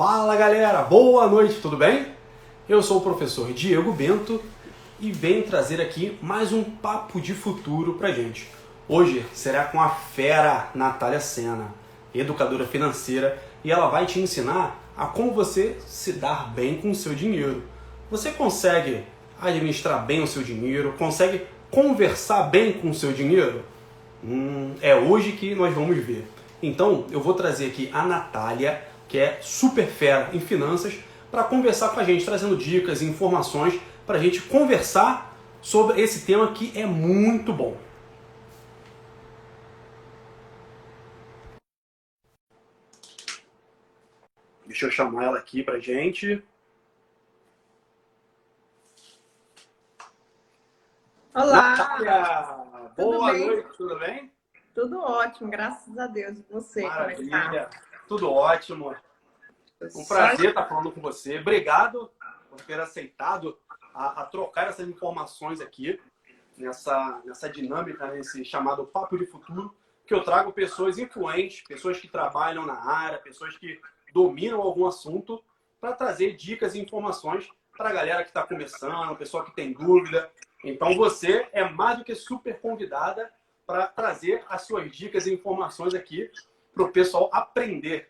Fala galera, boa noite, tudo bem? Eu sou o professor Diego Bento e venho trazer aqui mais um papo de futuro pra gente. Hoje será com a fera Natália Sena, educadora financeira, e ela vai te ensinar a como você se dar bem com o seu dinheiro. Você consegue administrar bem o seu dinheiro? Consegue conversar bem com o seu dinheiro? Hum, é hoje que nós vamos ver. Então, eu vou trazer aqui a Natália, que é super fera em finanças, para conversar com a gente, trazendo dicas e informações para a gente conversar sobre esse tema que é muito bom. Deixa eu chamar ela aqui para gente. Olá! Natália! Boa bem? noite, tudo bem? Tudo ótimo, graças a Deus. Você, como é que tá? Maravilha, tudo ótimo. Um prazer estar falando com você. Obrigado por ter aceitado a, a trocar essas informações aqui nessa, nessa dinâmica, nesse chamado Papo de Futuro, que eu trago pessoas influentes, pessoas que trabalham na área, pessoas que dominam algum assunto, para trazer dicas e informações para a galera que está começando, pessoa que tem dúvida. Então você é mais do que super convidada para trazer as suas dicas e informações aqui para o pessoal aprender.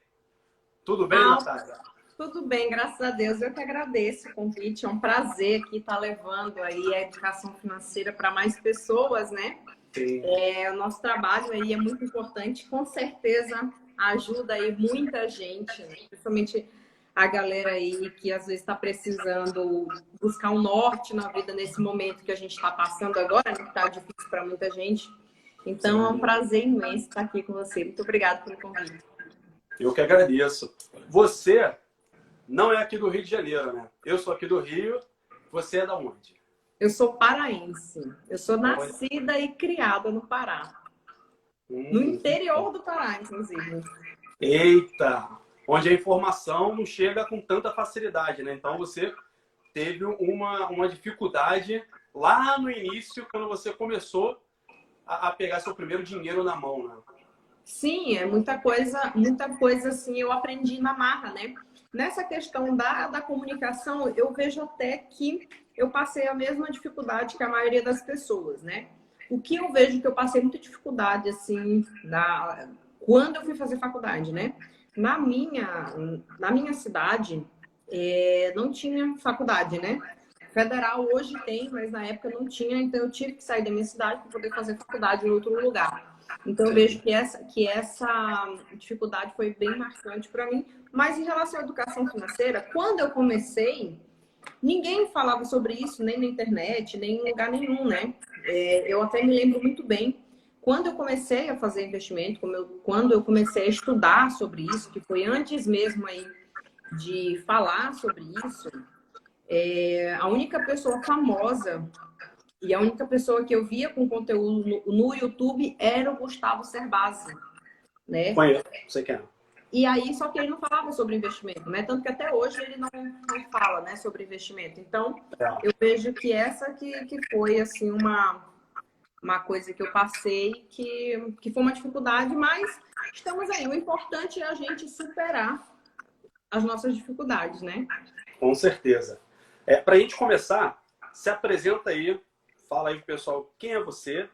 Tudo bem, Ah, Natália? Tudo bem, graças a Deus. Eu que agradeço o convite. É um prazer aqui estar levando aí a educação financeira para mais pessoas, né? Sim. É, o nosso trabalho aí é muito importante, com certeza ajuda aí muita gente, né? principalmente a galera aí que às vezes está precisando buscar um norte na vida nesse momento que a gente está passando agora, né? que está difícil para muita gente. Então é um Sim. prazer imenso estar aqui com você. Muito obrigada pelo convite. Eu que agradeço. Você não é aqui do Rio de Janeiro, né? Eu sou aqui do Rio. Você é da onde? Eu sou paraense. Eu sou nascida e criada no Pará. No Hum. interior do Pará, inclusive. Eita! Onde a informação não chega com tanta facilidade, né? Então você teve uma, uma dificuldade lá no início, quando você começou a, a pegar seu primeiro dinheiro na mão, né? Sim, é muita coisa, muita coisa assim eu aprendi na marra, né? Nessa questão da, da comunicação, eu vejo até que eu passei a mesma dificuldade que a maioria das pessoas, né? O que eu vejo que eu passei muita dificuldade, assim, na, quando eu fui fazer faculdade, né? Na minha, na minha cidade, é, não tinha faculdade, né? Federal hoje tem, mas na época não tinha, então eu tive que sair da minha cidade para poder fazer faculdade em outro lugar. Então eu vejo que essa, que essa dificuldade foi bem marcante para mim. Mas em relação à educação financeira, quando eu comecei, ninguém falava sobre isso, nem na internet, nem em lugar nenhum, né? É, eu até me lembro muito bem. Quando eu comecei a fazer investimento, eu- quando eu comecei a estudar sobre isso, que foi antes mesmo aí de falar sobre isso, é, a única pessoa famosa e a única pessoa que eu via com conteúdo no, no YouTube era o Gustavo Cerbasi, né? Conheço, você quer? E aí, só que ele não falava sobre investimento, né? Tanto que até hoje ele não, não fala, né, sobre investimento. Então, É. eu vejo que essa que, que foi, assim, uma, uma coisa que eu passei que, que foi uma dificuldade, mas estamos aí. O importante é a gente superar as nossas dificuldades, né? Com certeza. É, Para a gente começar, se apresenta aí, fala aí pro pessoal quem é você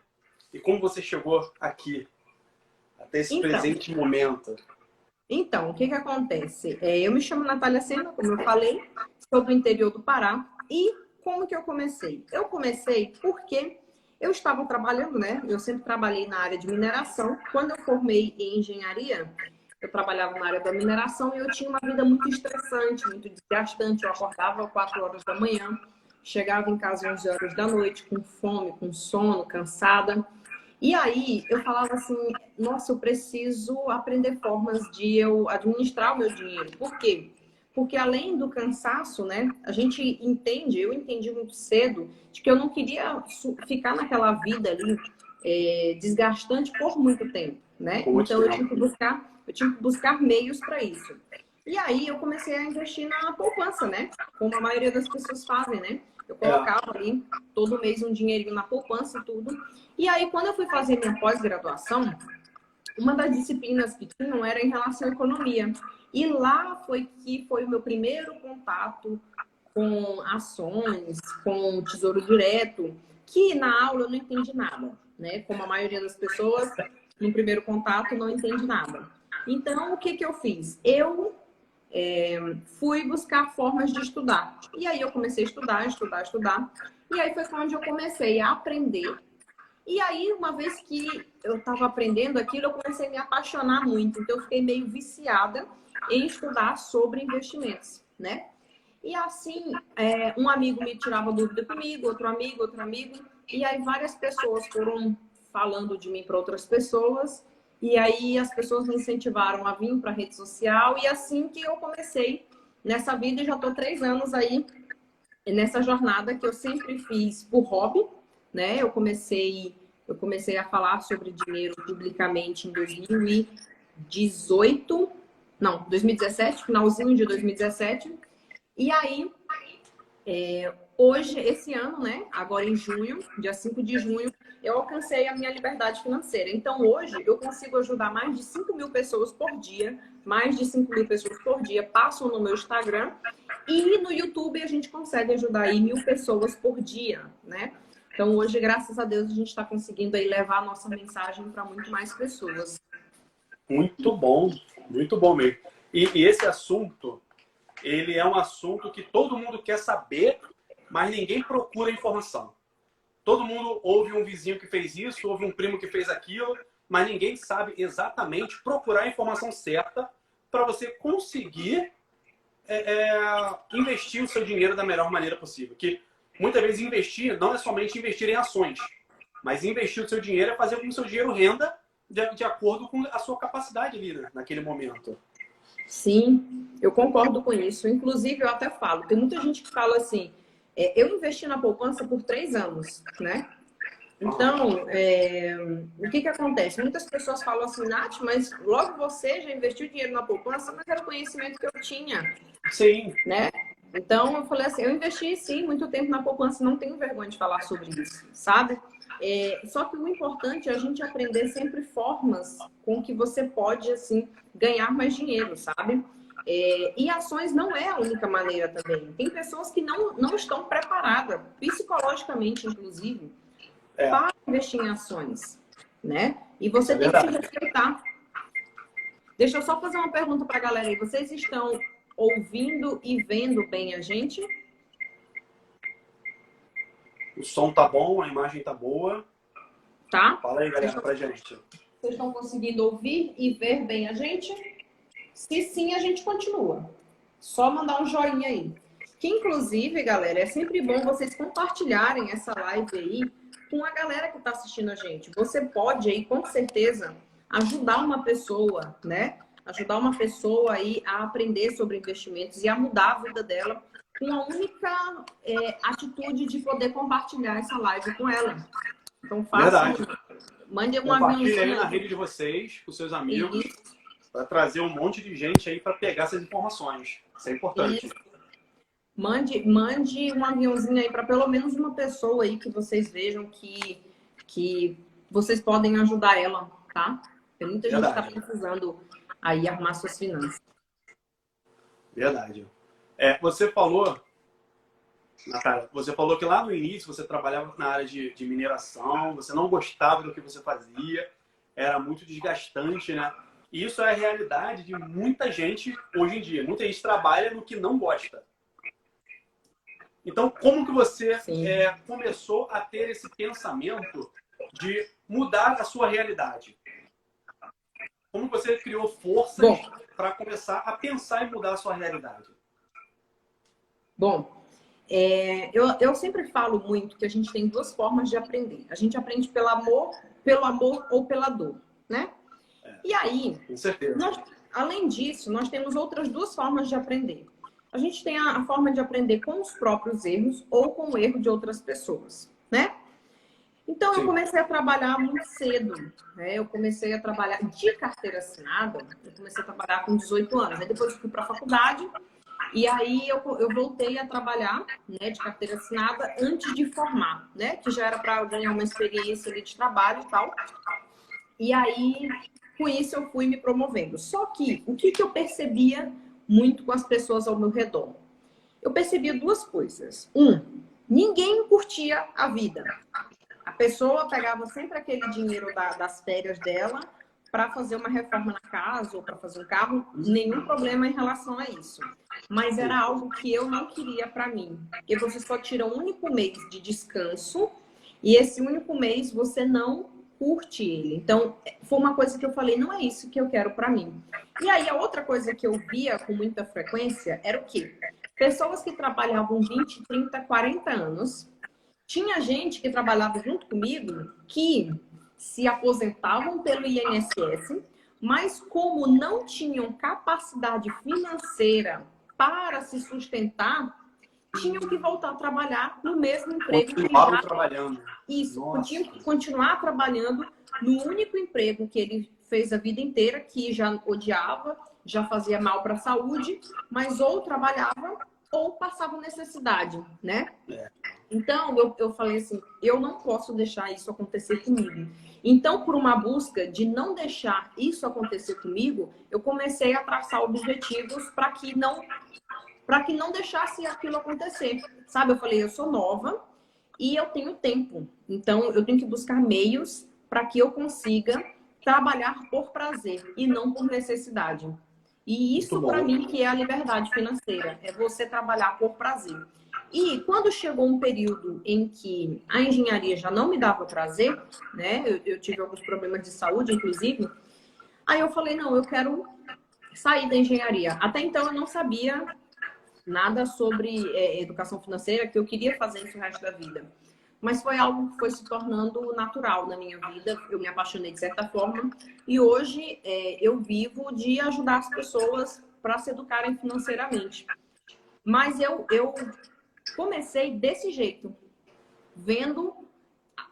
e como você chegou aqui, até esse Então. presente momento. Então, o que que acontece? É, eu me chamo Natália Sena, como eu falei, sou do interior do Pará. E como que eu comecei? Eu comecei porque eu estava trabalhando, né? Eu sempre trabalhei na área de mineração. Quando eu formei em engenharia, eu trabalhava na área da mineração e eu tinha uma vida muito estressante, muito desgastante. Eu acordava às 4 horas da manhã, chegava em casa às 11 horas da noite, com fome, com sono, cansada. E aí eu falava assim, nossa, eu preciso aprender formas de eu administrar o meu dinheiro. Por quê? Porque além do cansaço, né, a gente entende, eu entendi muito cedo, de que eu não queria ficar naquela vida ali é, desgastante por muito tempo, né? Então eu tinha que buscar, eu tinha que buscar meios para isso. E aí eu comecei a investir na poupança, né? Como a maioria das pessoas fazem, né? Eu colocava ali todo mês um dinheirinho na poupança e tudo. E aí, quando eu fui fazer minha pós-graduação, uma das disciplinas que tinham era em relação à economia. E lá foi que foi o meu primeiro contato com ações, com tesouro direto, que na aula eu não entendi nada, né? Como a maioria das pessoas, no primeiro contato não entende nada. Então, o que, que eu fiz? Eu é, fui buscar formas de estudar. E aí eu comecei a estudar, estudar, estudar. E aí foi onde eu comecei a aprender. E aí, uma vez que eu estava aprendendo aquilo, eu comecei a me apaixonar muito. Então, eu fiquei meio viciada em estudar sobre investimentos, né? E assim, é, um amigo me tirava dúvida comigo, outro amigo, outro amigo. E aí, várias pessoas foram falando de mim para outras pessoas. E aí as pessoas me incentivaram a vir para a rede social e assim que eu comecei nessa vida já estou três anos aí nessa jornada que eu sempre fiz por hobby, né? Eu comecei eu comecei a falar sobre dinheiro publicamente em 2018, não, 2017, finalzinho de 2017. E aí, é, hoje, esse ano, né? Agora em junho, dia 5 de junho, eu alcancei a minha liberdade financeira. Então, hoje, eu consigo ajudar mais de 5 mil pessoas por dia. Mais de 5 mil pessoas por dia passam no meu Instagram. E no YouTube, a gente consegue ajudar aí mil pessoas por dia, né? Então, hoje, graças a Deus, a gente está conseguindo aí levar a nossa mensagem para muito mais pessoas. Muito bom, muito bom mesmo. E, e esse assunto, ele é um assunto que todo mundo quer saber, mas ninguém procura informação. Todo mundo ouve um vizinho que fez isso, ouve um primo que fez aquilo, mas ninguém sabe exatamente procurar a informação certa para você conseguir é, é, investir o seu dinheiro da melhor maneira possível. Que muitas vezes investir não é somente investir em ações, mas investir o seu dinheiro é fazer com que o seu dinheiro renda de, de acordo com a sua capacidade ali né, naquele momento. Sim, eu concordo com isso. Inclusive, eu até falo, tem muita gente que fala assim, é, eu investi na poupança por três anos, né? Então, é, o que que acontece? Muitas pessoas falam assim, Nath, mas logo você já investiu dinheiro na poupança, mas era o conhecimento que eu tinha. Sim. Né? Então, eu falei assim, eu investi sim muito tempo na poupança, não tenho vergonha de falar sobre isso, sabe? É, só que o importante é a gente aprender sempre formas com que você pode, assim, ganhar mais dinheiro, sabe? É, e ações não é a única maneira também. Tem pessoas que não, não estão preparadas, psicologicamente, inclusive, é. para investir em ações, né? E você é tem que se respeitar. Deixa eu só fazer uma pergunta para a galera aí. Vocês estão ouvindo e vendo bem a gente? O som tá bom, a imagem tá boa. Tá? Fala aí, galera, pra gente. Vocês estão conseguindo ouvir e ver bem a gente? Se sim, a gente continua. Só mandar um joinha aí. Que inclusive, galera, é sempre bom vocês compartilharem essa live aí com a galera que está assistindo a gente. Você pode aí, com certeza, ajudar uma pessoa, né? Ajudar uma pessoa aí a aprender sobre investimentos e a mudar a vida dela com a única é, atitude de poder compartilhar essa live com ela. Então faça. Mande uma Compartilhe aí na rede de vocês, com seus amigos. Para trazer um monte de gente aí para pegar essas informações. Isso é importante. Isso. Mande, mande um aviãozinho aí para pelo menos uma pessoa aí que vocês vejam que, que vocês podem ajudar ela, tá? Tem muita gente que está precisando aí arrumar suas finanças. Verdade. É, você falou, Natália, você falou que lá no início você trabalhava na área de, de mineração, você não gostava do que você fazia, era muito desgastante, né? Isso é a realidade de muita gente hoje em dia. Muita gente trabalha no que não gosta. Então, como que você é, começou a ter esse pensamento de mudar a sua realidade? Como você criou forças para começar a pensar em mudar a sua realidade? Bom, é, eu, eu sempre falo muito que a gente tem duas formas de aprender. A gente aprende pelo amor, pelo amor ou pela dor, né? E aí. Nós, além disso, nós temos outras duas formas de aprender. A gente tem a, a forma de aprender com os próprios erros ou com o erro de outras pessoas, né? Então, Sim. eu comecei a trabalhar muito cedo. Né? Eu comecei a trabalhar de carteira assinada. Eu comecei a trabalhar com 18 anos. Aí depois eu fui para a faculdade. E aí eu, eu voltei a trabalhar né, de carteira assinada antes de formar, né? Que já era para ganhar uma experiência ali de trabalho e tal. E aí com isso eu fui me promovendo. Só que o que, que eu percebia muito com as pessoas ao meu redor? Eu percebia duas coisas. Um, ninguém curtia a vida. A pessoa pegava sempre aquele dinheiro da, das férias dela para fazer uma reforma na casa ou para fazer um carro, nenhum problema em relação a isso. Mas era algo que eu não queria para mim. Porque você só tira um único mês de descanso e esse único mês você não curte ele. Então, foi uma coisa que eu falei, não é isso que eu quero para mim. E aí, a outra coisa que eu via com muita frequência era o quê? Pessoas que trabalhavam 20, 30, 40 anos. Tinha gente que trabalhava junto comigo que se aposentavam pelo INSS, mas como não tinham capacidade financeira para se sustentar, tinham que voltar a trabalhar no mesmo emprego. Continuavam trabalhando. Isso, tinham que continuar trabalhando no único emprego que ele fez a vida inteira, que já odiava, já fazia mal para a saúde, mas ou trabalhava ou passava necessidade, né? É. Então, eu, eu falei assim, eu não posso deixar isso acontecer comigo. Então, por uma busca de não deixar isso acontecer comigo, eu comecei a traçar objetivos para que não para que não deixasse aquilo acontecer. Sabe? Eu falei, eu sou nova e eu tenho tempo. Então, eu tenho que buscar meios para que eu consiga trabalhar por prazer e não por necessidade. E isso para mim que é a liberdade financeira, é você trabalhar por prazer. E quando chegou um período em que a engenharia já não me dava prazer, né? Eu, eu tive alguns problemas de saúde, inclusive. Aí eu falei, não, eu quero sair da engenharia. Até então eu não sabia nada sobre é, educação financeira, que eu queria fazer isso o resto da vida. Mas foi algo que foi se tornando natural na minha vida. Eu me apaixonei de certa forma. E hoje é, eu vivo de ajudar as pessoas para se educarem financeiramente. Mas eu, eu comecei desse jeito, vendo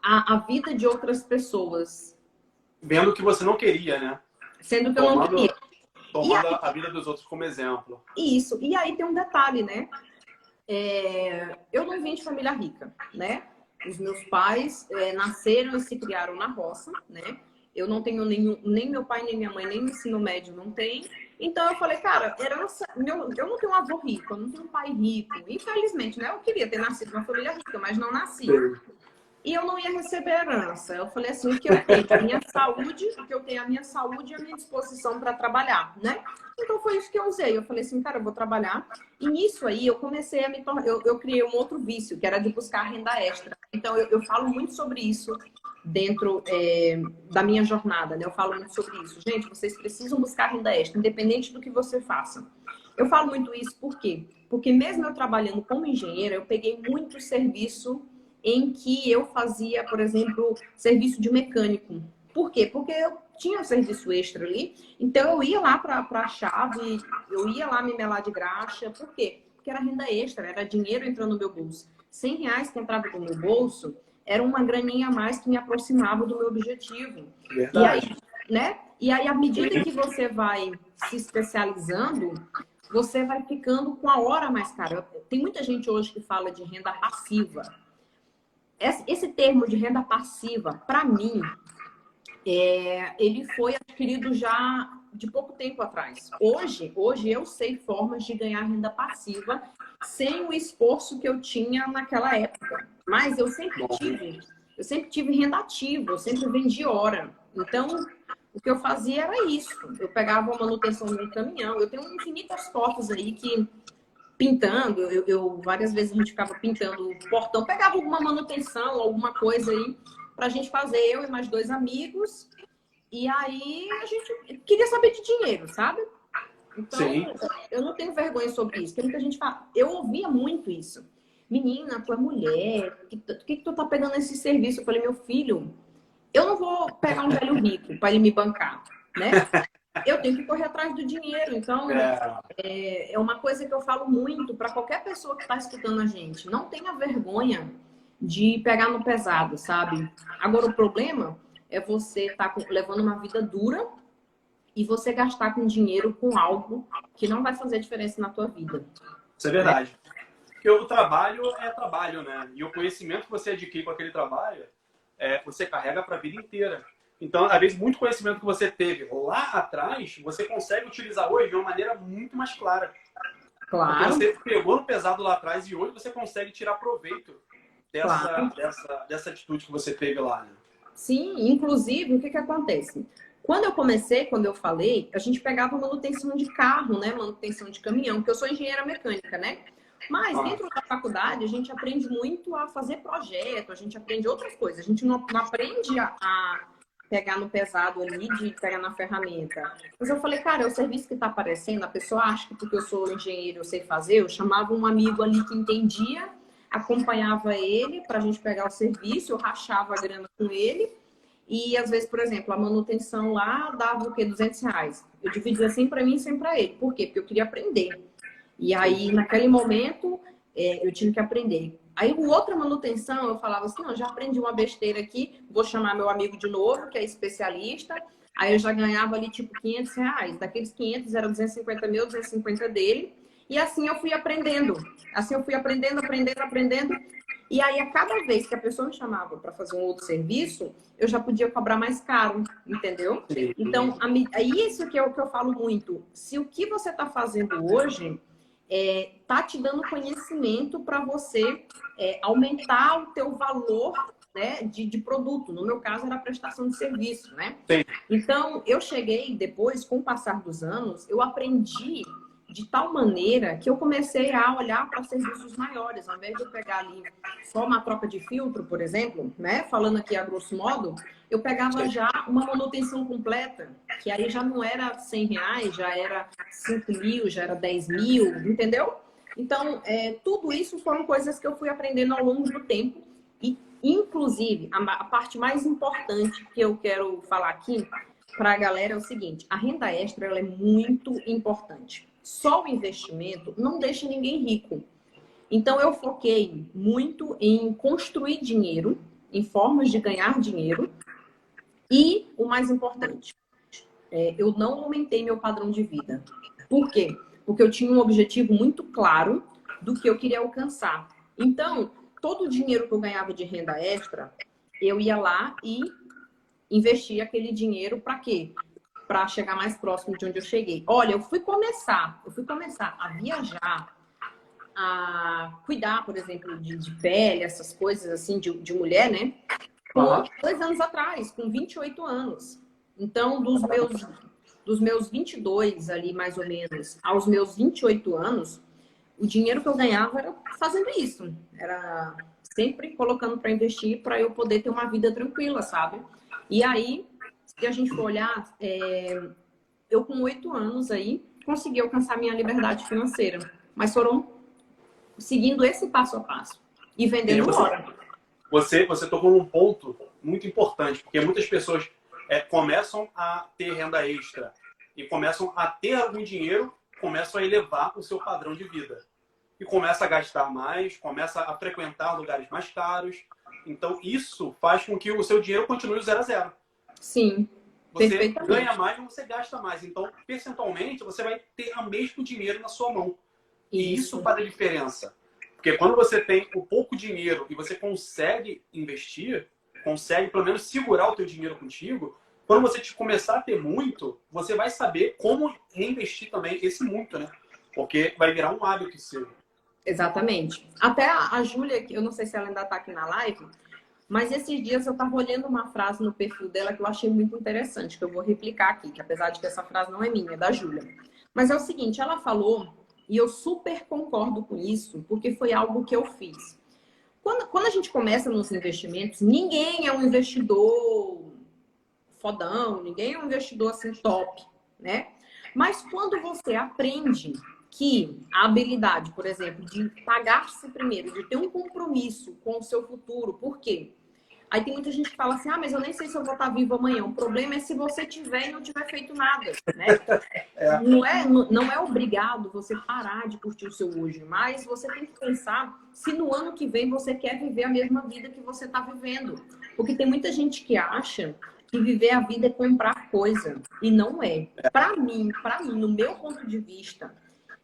a, a vida de outras pessoas. Vendo que você não queria, né? Sendo que Tomando... eu não queria. Tomando aí, a vida dos outros como exemplo. Isso. E aí tem um detalhe, né? É, eu não vim de família rica, né? Os meus pais é, nasceram e se criaram na roça, né? Eu não tenho nenhum, nem meu pai, nem minha mãe, nem ensino médio não tem. Então eu falei, cara, herança, meu, eu não tenho um avô rico, eu não tenho um pai rico. Infelizmente, né? Eu queria ter nascido numa família rica, mas não nasci. E eu não ia receber herança. Eu falei assim, o que eu tenho? A minha saúde, o que eu tenho a minha saúde e a minha disposição para trabalhar, né? Então foi isso que eu usei. Eu falei assim, cara, eu vou trabalhar. E nisso aí eu comecei a me tornar. Eu, eu criei um outro vício, que era de buscar renda extra. Então eu, eu falo muito sobre isso dentro é, da minha jornada, né? Eu falo muito sobre isso. Gente, vocês precisam buscar renda extra, independente do que você faça. Eu falo muito isso por quê? Porque mesmo eu trabalhando como engenheira, eu peguei muito serviço em que eu fazia, por exemplo, serviço de mecânico. Por quê? Porque eu tinha um serviço extra ali, então eu ia lá para a chave, eu ia lá me melar de graxa. Por quê? Porque era renda extra, era dinheiro entrando no meu bolso. 100 reais que entrava no meu bolso era uma graninha a mais que me aproximava do meu objetivo. Verdade. E aí, né? E aí, à medida que você vai se especializando, você vai ficando com a hora mais cara. Tem muita gente hoje que fala de renda passiva. Esse termo de renda passiva, para mim, é, ele foi adquirido já de pouco tempo atrás. Hoje, hoje eu sei formas de ganhar renda passiva sem o esforço que eu tinha naquela época. Mas eu sempre tive, eu sempre tive renda ativa, eu sempre vendi hora. Então, o que eu fazia era isso. Eu pegava a manutenção do caminhão. Eu tenho infinitas fotos aí que pintando, eu, eu, várias vezes a gente ficava pintando o portão, pegava alguma manutenção, alguma coisa aí pra gente fazer, eu e mais dois amigos. E aí a gente queria saber de dinheiro, sabe? Então, Sim. eu não tenho vergonha sobre isso. Tem muita gente fala. Eu ouvia muito isso. Menina, tu é mulher, o que, que, que tu tá pegando esse serviço? Eu falei, meu filho, eu não vou pegar um velho rico para ele me bancar, né? Eu tenho que correr atrás do dinheiro. Então, é, é, é uma coisa que eu falo muito para qualquer pessoa que está escutando a gente. Não tenha vergonha de pegar no pesado, sabe? Agora, o problema é você estar tá levando uma vida dura e você gastar com dinheiro com algo que não vai fazer diferença na tua vida. Isso é verdade. Porque o trabalho é trabalho, né? E o conhecimento que você adquire com aquele trabalho, é, você carrega para a vida inteira. Então, às vezes, muito conhecimento que você teve lá atrás, você consegue utilizar hoje de uma maneira muito mais clara. Claro. Porque você pegou no pesado lá atrás e hoje você consegue tirar proveito dessa, claro. dessa, dessa atitude que você teve lá. Né? Sim, inclusive, o que, que acontece? Quando eu comecei, quando eu falei, a gente pegava manutenção de carro, né? Manutenção de caminhão, porque eu sou engenheira mecânica, né? Mas ah. dentro da faculdade a gente aprende muito a fazer projeto, a gente aprende outras coisas. A gente não, não aprende a, a, pegar no pesado ali, de pegar na ferramenta. Mas eu falei, cara, é o serviço que está aparecendo, a pessoa acha que porque eu sou engenheiro eu sei fazer, eu chamava um amigo ali que entendia, acompanhava ele para a gente pegar o serviço, eu rachava a grana com ele. E às vezes, por exemplo, a manutenção lá dava o quê? 200 reais. Eu dividia 100 para mim e 100 para ele. Por quê? Porque eu queria aprender. E aí, naquele momento, é, eu tive que aprender. Aí, o outra manutenção, eu falava assim, não, já aprendi uma besteira aqui, vou chamar meu amigo de novo, que é especialista. Aí eu já ganhava ali, tipo, 500 reais. Daqueles 500, era 250 mil, 250 dele. E assim eu fui aprendendo. Assim eu fui aprendendo, aprendendo, aprendendo. E aí, a cada vez que a pessoa me chamava para fazer um outro serviço, eu já podia cobrar mais caro, entendeu? Então, é isso que é o que eu falo muito. Se o que você está fazendo hoje é, tá te dando conhecimento para você é, aumentar o teu valor né, de, de, produto. No meu caso, era a prestação de serviço, né? Sim. Então, eu cheguei depois, com o passar dos anos, eu aprendi de tal maneira que eu comecei a olhar para serviços maiores, ao invés de eu pegar ali só uma troca de filtro, por exemplo, né? Falando aqui a grosso modo, eu pegava já uma manutenção completa, que aí já não era 100 reais, já era 5 mil, já era 10 mil, entendeu? Então, é, tudo isso foram coisas que eu fui aprendendo ao longo do tempo e, inclusive, a, a parte mais importante que eu quero falar aqui para a galera é o seguinte: a renda extra ela é muito importante só o investimento não deixa ninguém rico. Então, eu foquei muito em construir dinheiro, em formas de ganhar dinheiro. E o mais importante, é, eu não aumentei meu padrão de vida. Por quê? Porque eu tinha um objetivo muito claro do que eu queria alcançar. Então, todo o dinheiro que eu ganhava de renda extra, eu ia lá e investia aquele dinheiro para quê? para chegar mais próximo de onde eu cheguei. Olha, eu fui começar, eu fui começar a viajar, a cuidar, por exemplo, de, de pele, essas coisas assim, de, de mulher, né? Com dois anos atrás, com 28 anos. Então, dos meus, dos meus 22 ali, mais ou menos, aos meus 28 anos, o dinheiro que eu ganhava era fazendo isso. Era sempre colocando para investir para eu poder ter uma vida tranquila, sabe? E aí, se a gente for olhar, é, eu com oito anos aí consegui alcançar minha liberdade financeira, mas foram seguindo esse passo a passo e vendendo você, hora. Você, você tocou num ponto muito importante, porque muitas pessoas é, começam a ter renda extra e começam a ter algum dinheiro, começam a elevar o seu padrão de vida. E começa a gastar mais, começa a frequentar lugares mais caros. Então, isso faz com que o seu dinheiro continue zero a zero. Sim. Você ganha mais, mas você gasta mais. Então, percentualmente, você vai ter o mesmo dinheiro na sua mão. E isso, isso faz a diferença. Porque quando você tem o pouco dinheiro e você consegue investir, consegue pelo menos segurar o teu dinheiro contigo, quando você começar a ter muito, você vai saber como reinvestir também esse muito, né? Porque vai virar um hábito seu. Exatamente. Até a, a Júlia, eu não sei se ela ainda está aqui na live, mas esses dias eu estava olhando uma frase no perfil dela que eu achei muito interessante, que eu vou replicar aqui, que apesar de que essa frase não é minha, é da Júlia. Mas é o seguinte, ela falou, e eu super concordo com isso, porque foi algo que eu fiz. Quando, quando a gente começa nos investimentos, ninguém é um investidor fodão, ninguém é um investidor assim top, né? Mas quando você aprende que a habilidade, por exemplo, de pagar-se primeiro, de ter um compromisso com o seu futuro, por quê? Aí tem muita gente que fala assim, ah, mas eu nem sei se eu vou estar vivo amanhã. O problema é se você tiver e não tiver feito nada, né? É. Não, é, não é obrigado você parar de curtir o seu hoje, mas você tem que pensar se no ano que vem você quer viver a mesma vida que você está vivendo. Porque tem muita gente que acha que viver a vida é comprar coisa, e não é. Para mim, para mim, no meu ponto de vista,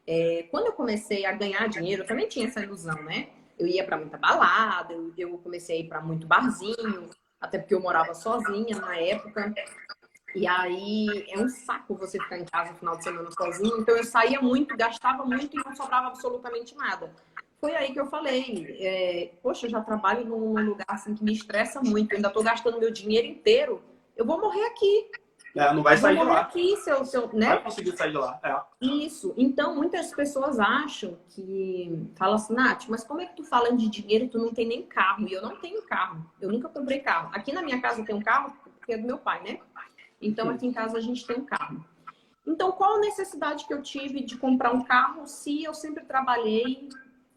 é, quando eu comecei a ganhar dinheiro, eu também tinha essa ilusão, né? Eu ia para muita balada, eu, eu comecei a ir para muito barzinho. até porque eu morava sozinha na época. E aí é um saco você ficar em casa no final de semana sozinho. Então eu saía muito, gastava muito e não sobrava absolutamente nada. Foi aí que eu falei, é, poxa, eu já trabalho num lugar assim que me estressa muito, eu ainda estou gastando meu dinheiro inteiro, eu vou morrer aqui. É, não vai sair de lá. Aqui, seu, seu, né? Não vai conseguir sair de lá. É. Isso. Então, muitas pessoas acham que. Falam assim, Nath, mas como é que tu falando de dinheiro e tu não tem nem carro? E eu não tenho carro. Eu nunca comprei carro. Aqui na minha casa tem um carro, porque é do meu pai, né? Então, aqui em casa a gente tem um carro. Então, qual a necessidade que eu tive de comprar um carro se eu sempre trabalhei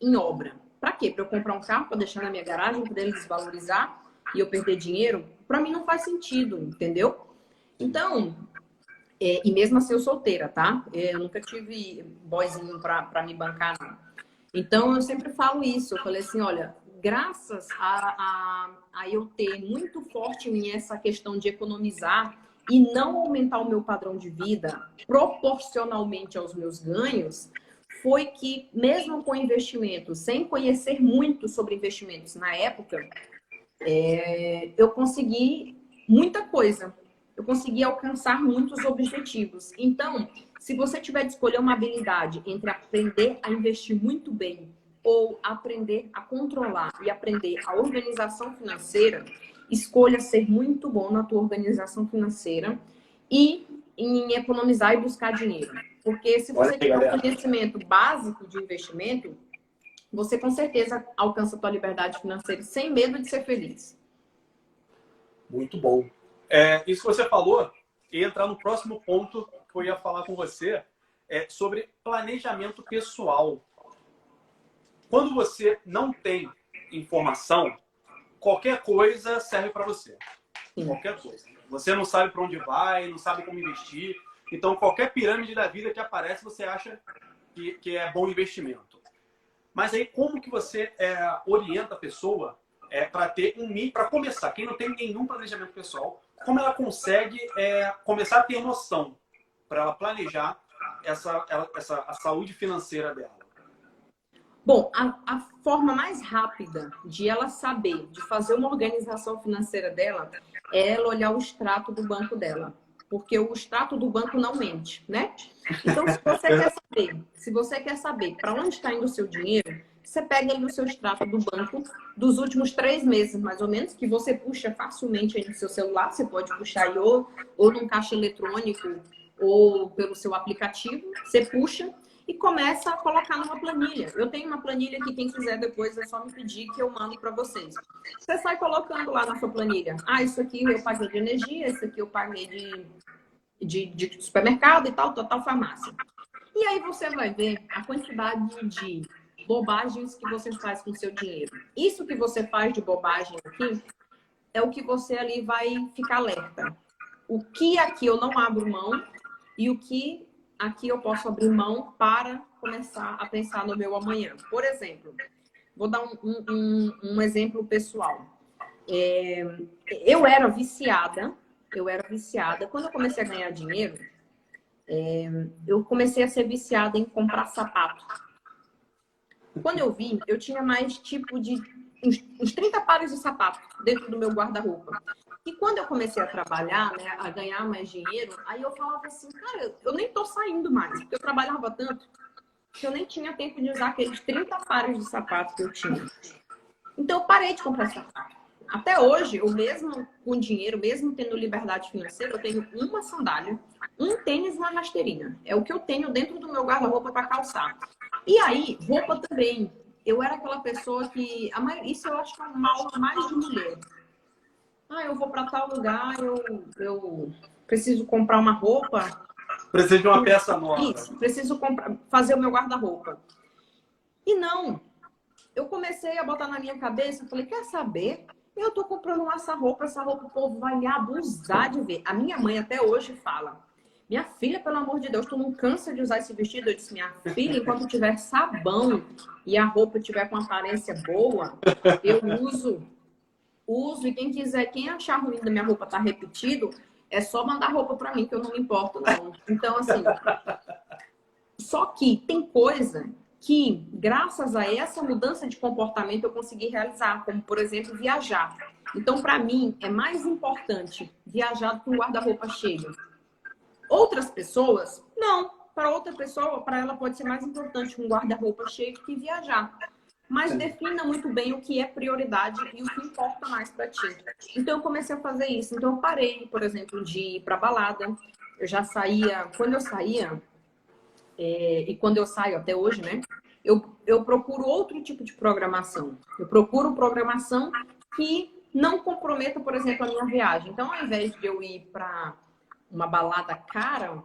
em obra? Para quê? Para eu comprar um carro para deixar na minha garagem, para ele desvalorizar e eu perder dinheiro? Para mim não faz sentido, entendeu? Então, é, e mesmo assim eu solteira, tá? É, eu nunca tive boyzinho para me bancar, não. Então, eu sempre falo isso. Eu falei assim, olha, graças a, a, a eu ter muito forte em essa questão de economizar e não aumentar o meu padrão de vida proporcionalmente aos meus ganhos, foi que, mesmo com investimentos, sem conhecer muito sobre investimentos na época, é, eu consegui muita coisa. Eu consegui alcançar muitos objetivos. Então, se você tiver de escolher uma habilidade entre aprender a investir muito bem ou aprender a controlar e aprender a organização financeira, escolha ser muito bom na tua organização financeira e em economizar e buscar dinheiro. Porque se você tiver um conhecimento básico de investimento, você com certeza alcança a tua liberdade financeira sem medo de ser feliz. Muito bom. É, isso que você falou entra no próximo ponto que eu ia falar com você, é sobre planejamento pessoal. Quando você não tem informação, qualquer coisa serve para você. Qualquer coisa. Você não sabe para onde vai, não sabe como investir. Então, qualquer pirâmide da vida que aparece, você acha que, que é bom investimento. Mas aí, como que você é, orienta a pessoa é, para ter um para começar? Quem não tem nenhum planejamento pessoal, como ela consegue é, começar a ter noção para ela planejar essa, essa a saúde financeira dela? Bom, a, a, forma mais rápida de ela saber, de fazer uma organização financeira dela, é ela olhar o extrato do banco dela. Porque o extrato do banco não mente, né? Então, se você quer saber, se você quer saber para onde está indo o seu dinheiro, você pega aí o seu extrato do banco dos últimos três meses, mais ou menos, que você puxa facilmente aí no seu celular. Você pode puxar aí ou, ou num caixa eletrônico ou pelo seu aplicativo. Você puxa e começa a colocar numa planilha. Eu tenho uma planilha que quem quiser depois é só me pedir que eu mando para vocês. Você sai colocando lá na sua planilha. Ah, isso aqui eu paguei de energia, isso aqui eu paguei de, de, de supermercado e tal, tal, tal farmácia. E aí você vai ver a quantidade de bobagens que você faz com seu dinheiro. Isso que você faz de bobagem aqui é o que você ali vai ficar alerta. O que aqui eu não abro mão e o que aqui eu posso abrir mão para começar a pensar no meu amanhã. Por exemplo, vou dar um, um, um exemplo pessoal. É, eu era viciada, eu era viciada. Quando eu comecei a ganhar dinheiro, é, eu comecei a ser viciada em comprar sapato. Quando eu vi, eu tinha mais tipo de uns, uns 30 pares de sapato dentro do meu guarda-roupa. E quando eu comecei a trabalhar, né, a ganhar mais dinheiro, aí eu falava assim, cara, eu nem tô saindo mais, porque eu trabalhava tanto que eu nem tinha tempo de usar aqueles 30 pares de sapatos que eu tinha. Então eu parei de comprar sapato. Até hoje, eu mesmo com dinheiro, mesmo tendo liberdade financeira, eu tenho uma sandália, um tênis e uma rasteirinha. É o que eu tenho dentro do meu guarda-roupa para calçar. E aí, roupa também. Eu era aquela pessoa que. Isso eu acho que é mal mais de mulher. Ah, eu vou para tal lugar, eu, eu preciso comprar uma roupa. Preciso de uma peça nova. Isso, preciso comprar, fazer o meu guarda-roupa. E não. Eu comecei a botar na minha cabeça, falei, quer saber? Eu tô comprando essa roupa, essa roupa o povo vai me abusar de ver. A minha mãe até hoje fala: Minha filha, pelo amor de Deus, tu não cansa de usar esse vestido? Eu disse: Minha filha, enquanto tiver sabão e a roupa tiver com aparência boa, eu uso uso e quem quiser, quem achar ruim da minha roupa tá repetido, é só mandar roupa para mim que eu não me importo não. Então assim, só que tem coisa que, graças a essa mudança de comportamento, eu consegui realizar, como, por exemplo, viajar. Então, para mim, é mais importante viajar do que um guarda-roupa cheio. Outras pessoas, não. Para outra pessoa, para ela pode ser mais importante um guarda-roupa cheio que viajar. Mas defina muito bem o que é prioridade e o que importa mais para ti. Então, eu comecei a fazer isso. Então, eu parei, por exemplo, de ir para balada. Eu já saía, quando eu saía, é, e quando eu saio até hoje, né? Eu, eu procuro outro tipo de programação. Eu procuro programação que não comprometa, por exemplo, a minha viagem. Então, ao invés de eu ir para uma balada cara,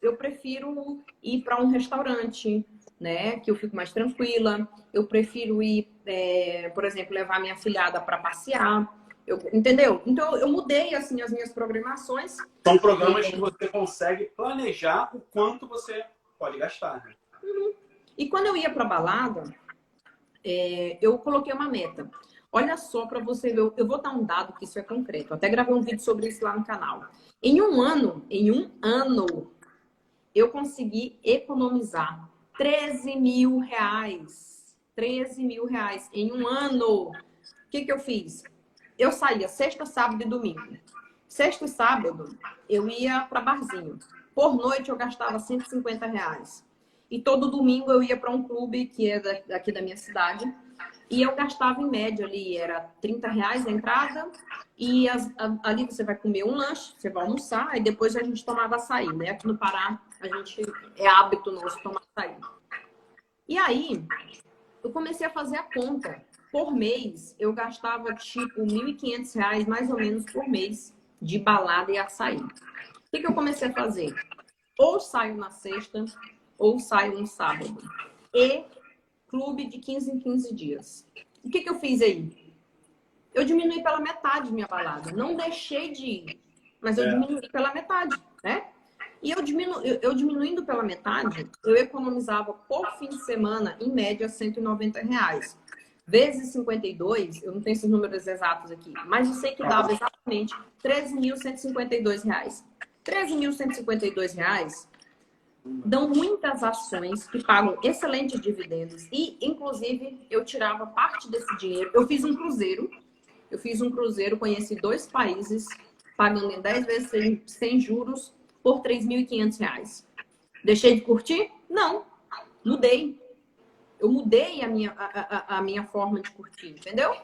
eu prefiro ir para um restaurante, né? Que eu fico mais tranquila. Eu prefiro ir, é, por exemplo, levar minha filhada para passear. Eu, entendeu? Então eu mudei assim as minhas programações. São programas que você consegue planejar o quanto você pode gastar. Né? Uhum. E quando eu ia para balada, é, eu coloquei uma meta. Olha só para você ver, eu vou dar um dado que isso é concreto. Eu até gravei um vídeo sobre isso lá no canal. Em um ano, em um ano, eu consegui economizar 13 mil reais. 13 mil reais em um ano. O que, que eu fiz? Eu saía sexta, sábado e domingo. Sexta e sábado, eu ia para barzinho. Por noite eu gastava 150 reais. E todo domingo eu ia para um clube que é daqui da minha cidade. E eu gastava em média ali, era 30 reais a entrada. E as, a, ali você vai comer um lanche, você vai almoçar, e depois a gente tomava açaí, né? Aqui no Pará, a gente é hábito nosso tomar açaí. E aí, eu comecei a fazer a conta. Por mês, eu gastava tipo R$ 1.500 mais ou menos por mês de balada e açaí que, que eu comecei a fazer? Ou saio na sexta, ou saio no sábado. E clube de 15 em 15 dias. O que, que eu fiz aí? Eu diminui pela metade minha balada. Não deixei de ir, mas eu é. diminui pela metade, né? E eu, diminu, eu, diminuindo pela metade, eu economizava por fim de semana, em média, 190 reais. Vezes 52, eu não tenho esses números exatos aqui, mas eu sei que dava exatamente 13.152 reais. 13.152 reais dão muitas ações que pagam excelentes dividendos e, inclusive, eu tirava parte desse dinheiro. Eu fiz um cruzeiro, eu fiz um cruzeiro, conheci dois países, pagando em 10 vezes sem, sem juros por 3.500 reais. Deixei de curtir? Não, mudei. Eu mudei a minha, a, a, a minha forma de curtir, entendeu?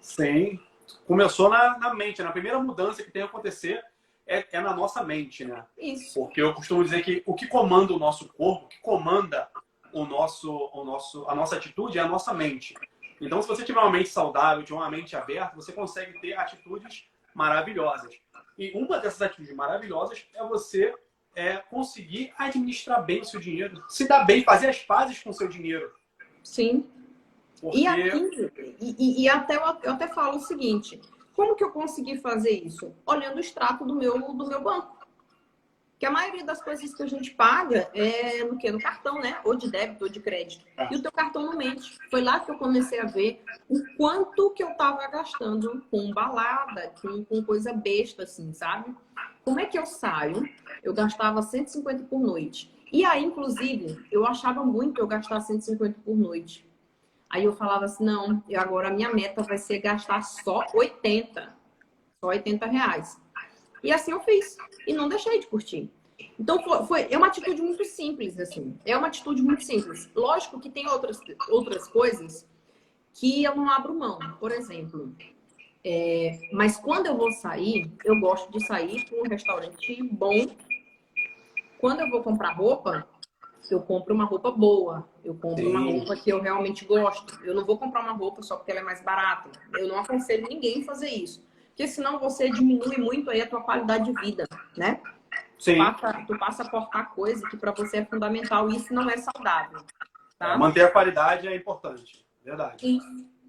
Sim. Começou na, na mente, na primeira mudança que tem que acontecer é, é, na nossa mente, né? Isso. Porque eu costumo dizer que o que comanda o nosso corpo, o que comanda o nosso, o nosso, a nossa atitude é a nossa mente. Então, se você tiver uma mente saudável, tiver uma mente aberta, você consegue ter atitudes maravilhosas. E uma dessas atitudes maravilhosas é você é, conseguir administrar bem o seu dinheiro, se dar bem, fazer as pazes com o seu dinheiro. Sim. Porque... E, aqui, e, e, até eu, eu até falo o seguinte: como que eu consegui fazer isso? Olhando o extrato do meu, do meu banco. Que a maioria das coisas que a gente paga é no que? No cartão, né? Ou de débito ou de crédito. E o teu cartão não mente. Foi lá que eu comecei a ver o quanto que eu estava gastando com balada, com, com coisa besta, assim, sabe? Como é que eu saio? Eu gastava 150 por noite. E aí, inclusive, eu achava muito eu gastar 150 por noite. Aí eu falava assim, não, eu agora a minha meta vai ser gastar só 80. Só 80 reais. E assim eu fiz. E não deixei de curtir. Então foi, foi, é uma atitude muito simples, assim. É uma atitude muito simples. Lógico que tem outras, outras coisas que eu não abro mão. Por exemplo, é, mas quando eu vou sair, eu gosto de sair para um restaurante bom. Quando eu vou comprar roupa, eu compro uma roupa boa, eu compro Sim. uma roupa que eu realmente gosto. Eu não vou comprar uma roupa só porque ela é mais barata. Eu não aconselho ninguém a fazer isso. Porque senão você diminui muito aí a tua qualidade de vida, né? Sim. Tu passa, tu passa a cortar coisa que para você é fundamental e isso não é saudável. Tá? Manter a qualidade é importante, verdade. Sim.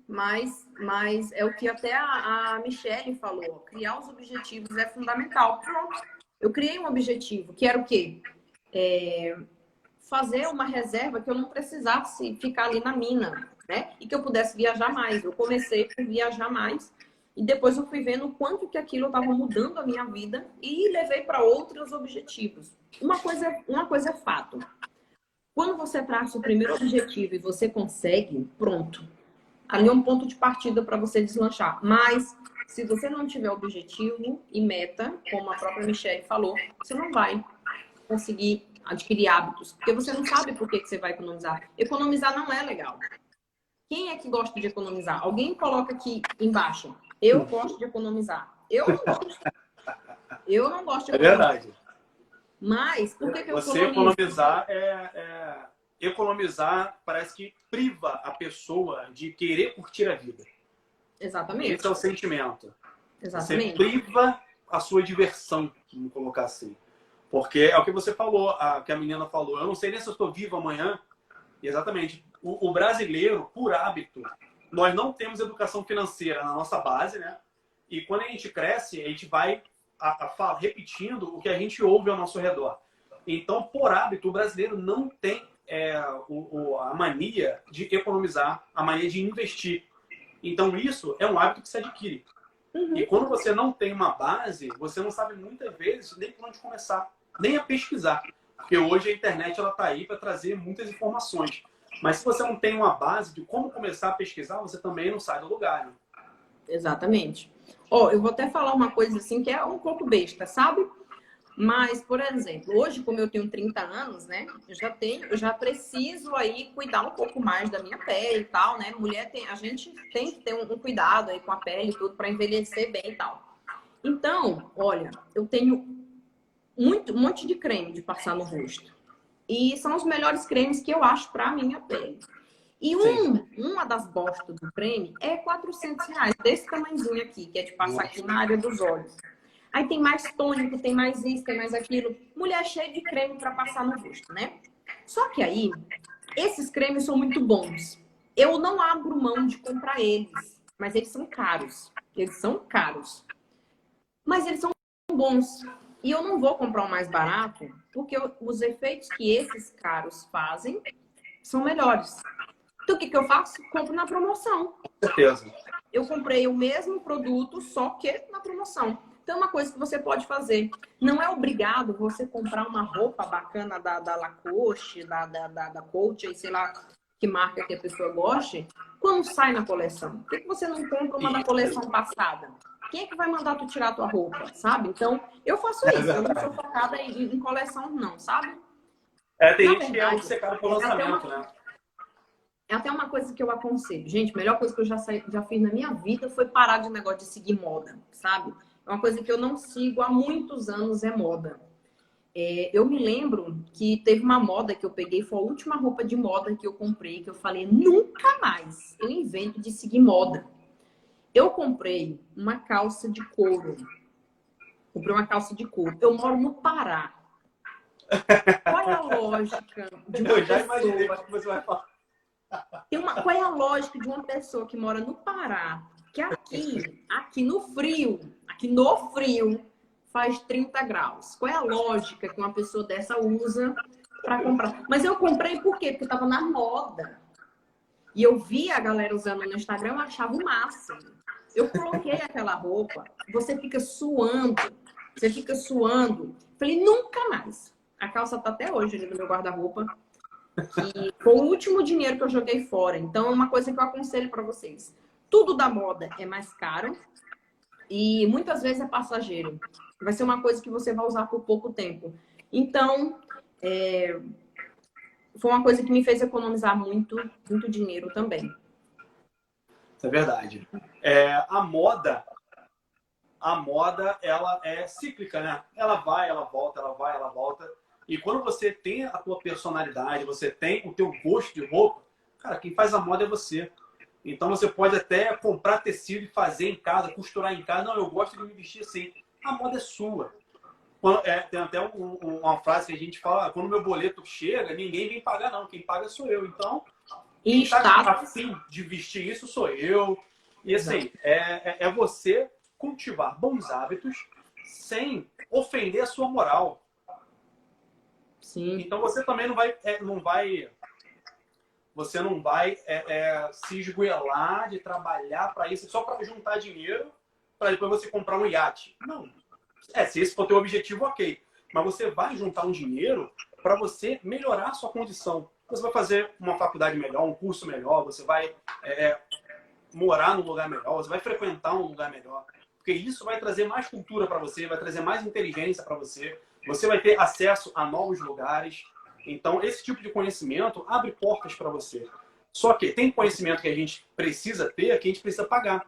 Mas, mas é o que até a, a Michelle falou. Criar os objetivos é fundamental. Pronto. Eu criei um objetivo, que era o quê? É, fazer uma reserva que eu não precisasse ficar ali na mina, né? E que eu pudesse viajar mais. Eu comecei por viajar mais e depois eu fui vendo o quanto que aquilo estava mudando a minha vida e levei para outros objetivos. Uma coisa, uma coisa é fato. Quando você traça o primeiro objetivo e você consegue, pronto. Ali é um ponto de partida para você deslanchar. Mas se você não tiver objetivo e meta, como a própria Michelle falou, você não vai conseguir adquirir hábitos, porque você não sabe por que, que você vai economizar. Economizar não é legal. Quem é que gosta de economizar? Alguém coloca aqui embaixo. Eu gosto de economizar. Eu não gosto. Eu não gosto de é economizar. É verdade. Mas, por que, que eu Você economizar é, é, Economizar parece que priva a pessoa de querer curtir a vida. Exatamente. Esse é o sentimento. Exatamente. Você priva a sua diversão, vamos colocar assim. Porque é o que você falou, a, que a menina falou. Eu não sei nem se eu estou vivo amanhã. Exatamente. O, o, brasileiro, por hábito, nós não temos educação financeira na nossa base, né? E quando a gente cresce, a gente vai a, a, repetindo o que a gente ouve ao nosso redor. Então, por hábito, o brasileiro não tem é, o, o, a mania de economizar, a mania de investir. Então, isso é um hábito que se adquire. Uhum. E quando você não tem uma base, você não sabe muitas vezes nem por onde começar nem a pesquisar. Porque hoje a internet ela está aí para trazer muitas informações. Mas se você não tem uma base de como começar a pesquisar, você também não sai do lugar. Né? Exatamente. Oh, eu vou até falar uma coisa assim que é um pouco besta, sabe? Mas, por exemplo, hoje, como eu tenho 30 anos, né? Eu já tenho, eu já preciso aí cuidar um pouco mais da minha pele e tal, né? Mulher tem, a gente tem que ter um, um cuidado aí com a pele e tudo para envelhecer bem e tal. Então, olha, eu tenho muito, um monte de creme de passar no rosto. E são os melhores cremes que eu acho para minha pele. E um, uma das bostas do creme é 400 reais, desse tamanhozinho aqui, que é de passar aqui na área dos olhos. Aí tem mais tônico, tem mais isso, tem mais aquilo. Mulher cheia de creme para passar no rosto, né? Só que aí, esses cremes são muito bons. Eu não abro mão de comprar eles, mas eles são caros. Eles são caros. Mas eles são bons. E eu não vou comprar o mais barato, porque os efeitos que esses caros fazem são melhores. Então, o que, que eu faço? Compro na promoção. Com certeza. Eu comprei o mesmo produto, só que na promoção. Então, é uma coisa que você pode fazer. Não é obrigado você comprar uma roupa bacana da, da Lacoste, da, da, da, da Coach, sei lá que marca que a pessoa goste, quando sai na coleção. Por que você não compra uma da coleção passada? Quem é que vai mandar tu tirar tua roupa, sabe? Então, eu faço é isso. É eu não sou focada em, em, coleção, não, sabe? É, tem Na gente verdade, que é obcecado por lançamento, uma, né? É até uma coisa que eu aconselho. Gente, a melhor coisa que eu já, saí, já fiz na minha vida foi parar de negócio de seguir moda, sabe? É uma coisa que eu não sigo há muitos anos, é moda. É, eu me lembro que teve uma moda que eu peguei, foi a última roupa de moda que eu comprei, que eu falei, nunca mais eu invento de seguir moda. Eu comprei uma calça de couro. Comprei uma calça de couro. Eu moro no Pará. Qual é a lógica de uma Eu já pessoa... imaginei que você vai falar. Uma... Qual é a lógica de uma pessoa que mora no Pará, que aqui, aqui no frio, aqui no frio, faz 30 graus? Qual é a lógica que uma pessoa dessa usa para comprar? Mas eu comprei por quê? Porque estava na moda. E eu vi a galera usando no Instagram, eu achava o máximo. Eu coloquei aquela roupa, você fica suando, você fica suando. Falei, nunca mais. A calça tá até hoje ali no meu guarda-roupa. E foi o último dinheiro que eu joguei fora. Então, é uma coisa que eu aconselho para vocês. Tudo da moda é mais caro e muitas vezes é passageiro. Vai ser uma coisa que você vai usar por pouco tempo. Então, é... foi uma coisa que me fez economizar muito, muito dinheiro também. É verdade. É, a moda, a moda, ela é cíclica, né? Ela vai, ela volta, ela vai, ela volta. E quando você tem a tua personalidade, você tem o teu gosto de roupa, cara, quem faz a moda é você. Então você pode até comprar tecido e fazer em casa, costurar em casa. Não, eu gosto de me vestir assim. A moda é sua. É, tem até um, uma frase que a gente fala: quando meu boleto chega, ninguém vem pagar, não. Quem paga sou eu. Então, e está afim de vestir isso sou eu. E assim, é, é, é, você cultivar bons hábitos sem ofender a sua moral. Sim. Então você também não vai, é, não vai, você não vai é, é se esgoelar de trabalhar para isso só para juntar dinheiro para depois você comprar um iate. Não. É, se esse for teu objetivo, ok. Mas você vai juntar um dinheiro para você melhorar a sua condição. Você vai fazer uma faculdade melhor, um curso melhor, você vai é, morar num lugar melhor, você vai frequentar um lugar melhor. Porque isso vai trazer mais cultura para você, vai trazer mais inteligência para você. Você vai ter acesso a novos lugares. Então, esse tipo de conhecimento abre portas para você. Só que tem conhecimento que a gente precisa ter que a gente precisa pagar.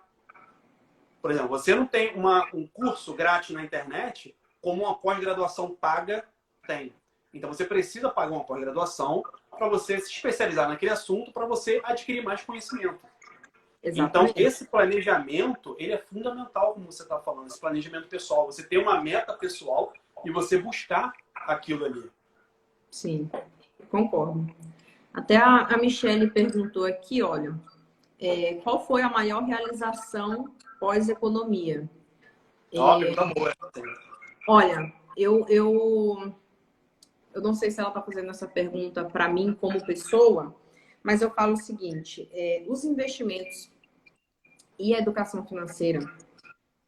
Por exemplo, você não tem uma, um curso grátis na internet como uma pós-graduação paga tem. Então, você precisa pagar uma pós-graduação para você se especializar naquele assunto, para você adquirir mais conhecimento. Exatamente. Então, esse planejamento, ele é fundamental, como você está falando, esse planejamento pessoal. Você ter uma meta pessoal e você buscar aquilo ali. Sim, concordo. Até a, a Michelle perguntou aqui, olha, é, qual foi a maior realização pós-economia? Ó, é, boa. Olha, eu, eu, eu não sei se ela está fazendo essa pergunta para mim como pessoa, mas eu falo o seguinte: é, os investimentos e a educação financeira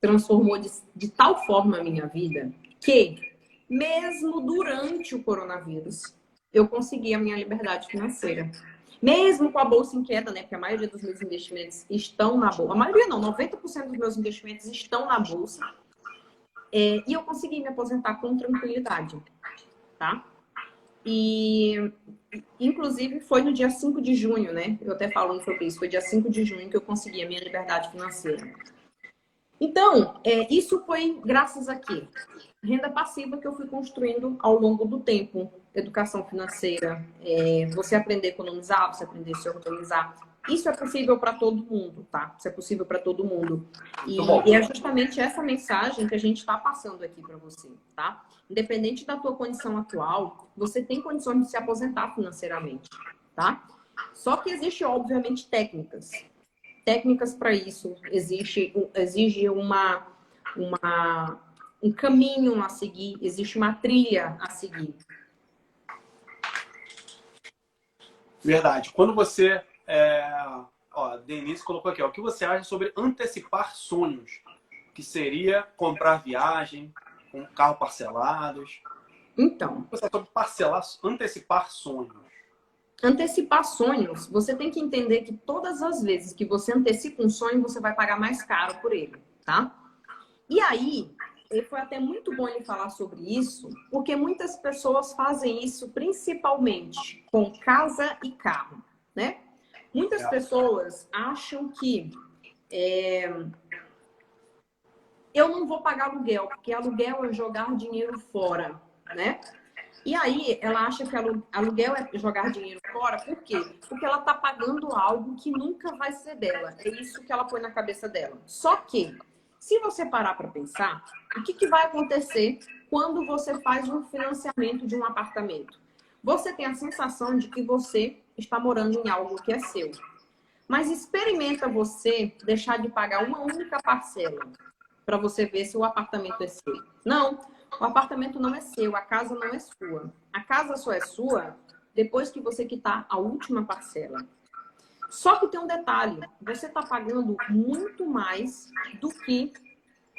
transformou de, de tal forma a minha vida que, mesmo durante o coronavírus, eu consegui a minha liberdade financeira. Mesmo com a bolsa inquieta, né? Porque a maioria dos meus investimentos estão na bolsa. A maioria não, 90% dos meus investimentos estão na bolsa. É, e eu consegui me aposentar com tranquilidade, tá? E, inclusive, foi no dia 5 de junho, né? Eu até falando sobre isso. Foi dia 5 de junho que eu consegui a minha liberdade financeira. Então, é, isso foi graças a quê? Renda passiva que eu fui construindo ao longo do tempo. Educação financeira, é, você aprender a economizar, você aprender a se organizar. Isso é possível para todo mundo, tá? Isso é possível para todo mundo. E, e, é justamente essa mensagem que a gente está passando aqui para você, tá? Independente da tua condição atual, você tem condições de se aposentar financeiramente, tá? Só que existe, obviamente, técnicas técnicas para isso, existe, exige uma, uma, um caminho a seguir, existe uma trilha a seguir. Verdade. Quando você. É... Ó, Denise colocou aqui, ó, o que você acha sobre antecipar sonhos? Que seria comprar viagem, com carro parcelados. Então. Você sobre parcelar, antecipar sonhos antecipar sonhos, você tem que entender que todas as vezes que você antecipa um sonho, você vai pagar mais caro por ele, tá? E aí, foi até muito bom ele falar sobre isso, porque muitas pessoas fazem isso principalmente com casa e carro, né? Muitas pessoas acham que é, eu não vou pagar aluguel, porque aluguel é jogar dinheiro fora, né? E aí ela acha que aluguel é jogar dinheiro fora, por quê? Porque ela está pagando algo que nunca vai ser dela. É isso que ela põe na cabeça dela. Só que, se você parar para pensar, o que, que vai acontecer quando você faz um financiamento de um apartamento? Você tem a sensação de que você está morando em algo que é seu. Mas experimenta você deixar de pagar uma única parcela para você ver se o apartamento é seu. Não, o apartamento não é seu, a casa não é sua. A casa só é sua depois que você quitar a última parcela. Só que tem um detalhe: você está pagando muito mais do que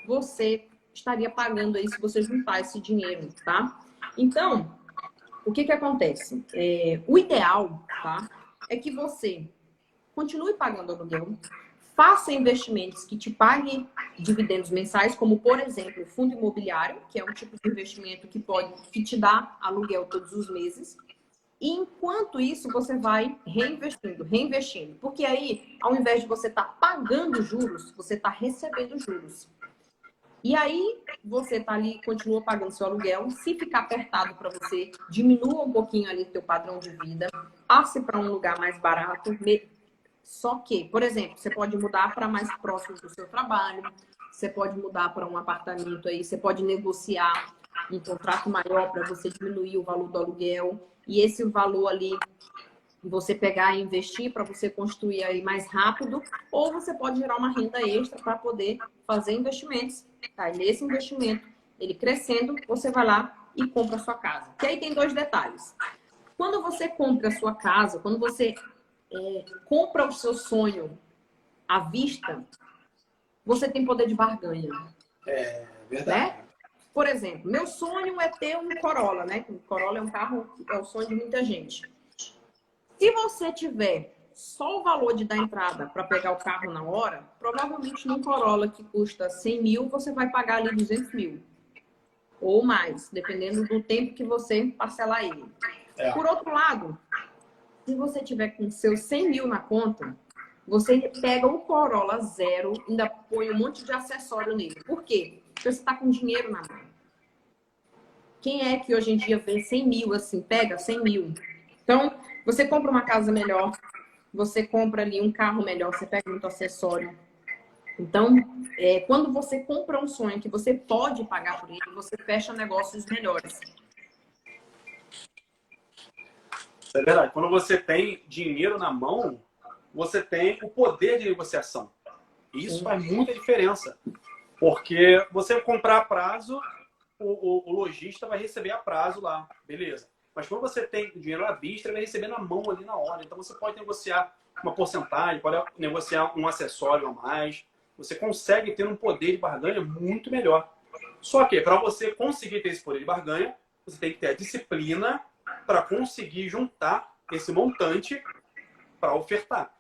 você estaria pagando aí se você juntar esse dinheiro, tá? Então, o que que acontece? É, o ideal, tá? É que você continue pagando aluguel, faça investimentos que te paguem dividendos mensais, como por exemplo, fundo imobiliário, que é um tipo de investimento que pode que te dá aluguel todos os meses. E enquanto isso, você vai reinvestindo, reinvestindo. Porque aí, ao invés de você estar tá pagando juros, você está recebendo juros. E aí, você está ali, continua pagando seu aluguel. Se ficar apertado para você, diminua um pouquinho ali teu padrão de vida, passe para um lugar mais barato, só que, por exemplo, você pode mudar para mais próximo do seu trabalho, você pode mudar para um apartamento aí, você pode negociar um contrato maior para você diminuir o valor do aluguel. E esse valor ali você pegar e investir para você construir aí mais rápido, ou você pode gerar uma renda extra para poder fazer investimentos. Tá? E nesse investimento, ele crescendo, você vai lá e compra a sua casa. Que aí tem dois detalhes. Quando você compra a sua casa, quando você é, compra o seu sonho à vista, você tem poder de barganha. É verdade. Né? Por exemplo, meu sonho é ter um Corolla, né? O Corolla é um carro, é o sonho de muita gente. Se você tiver só o valor de dar entrada para pegar o carro na hora, provavelmente num Corolla que custa 100 mil, você vai pagar ali 200 mil. Ou mais, dependendo do tempo que você parcelar ele. É. Por outro lado, se você tiver com seus 100 mil na conta, você pega o Corolla zero, ainda põe um monte de acessório nele. Por quê? Porque você está com dinheiro na mão. Quem é que hoje em dia vê 100 mil assim? Pega 100 mil. Então, você compra uma casa melhor, você compra ali um carro melhor, você pega muito acessório. Então, é, quando você compra um sonho que você pode pagar por ele, você fecha negócios melhores. É verdade. Quando você tem dinheiro na mão, você tem o poder de negociação. Isso Sim. faz muita diferença. Porque você comprar a prazo, o, o, o, lojista vai receber a prazo lá. Beleza. Mas quando você tem dinheiro à vista, ele vai receber na mão ali na hora. Então você pode negociar uma porcentagem, pode negociar um acessório a mais. Você consegue ter um poder de barganha muito melhor. Só que para você conseguir ter esse poder de barganha, você tem que ter a disciplina para conseguir juntar esse montante para ofertar.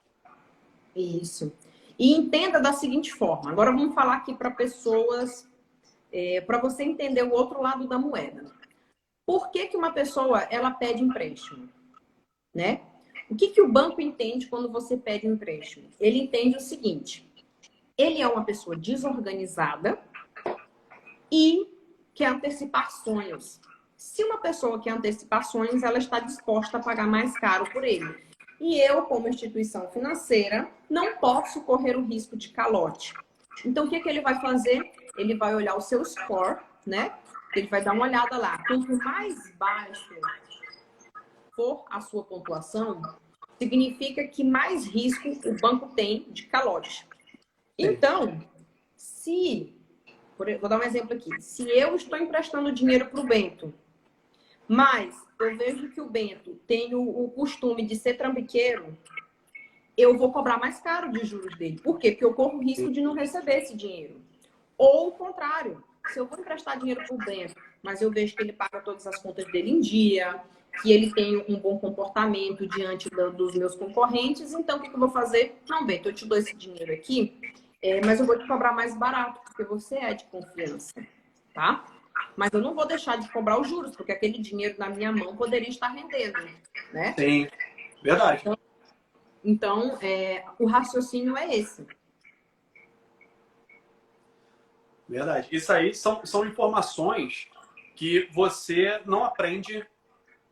Isso. E entenda da seguinte forma. Agora vamos falar aqui para pessoas, é, para você entender o outro lado da moeda. Por que, que uma pessoa ela pede empréstimo? Né? O que, que o banco entende quando você pede empréstimo? Ele entende o seguinte: ele é uma pessoa desorganizada e quer antecipar sonhos. Se uma pessoa quer antecipar sonhos, ela está disposta a pagar mais caro por ele. E eu, como instituição financeira, não posso correr o risco de calote. Então, o que, que ele vai fazer? Ele vai olhar o seu score, né? Ele vai dar uma olhada lá. Quanto mais baixo for a sua pontuação, significa que mais risco o banco tem de calote. Então, se, vou dar um exemplo aqui, se eu estou emprestando dinheiro para o Bento, mas eu vejo que o Bento tem o, o costume de ser trambiqueiro, eu vou cobrar mais caro de juros dele. Por quê? Porque eu corro o risco de não receber esse dinheiro. Ou o contrário, se eu vou emprestar dinheiro para o Bento, mas eu vejo que ele paga todas as contas dele em dia, que ele tem um bom comportamento diante do, dos meus concorrentes, então o que, que, eu vou fazer? Não, Bento, eu te dou esse dinheiro aqui, é, mas eu vou te cobrar mais barato, porque você é de confiança, tá? Mas eu não vou deixar de cobrar os juros, porque aquele dinheiro na minha mão poderia estar rendendo, né? Sim, verdade. Então, então é, o raciocínio é esse. Verdade. Isso aí são, são informações que você não aprende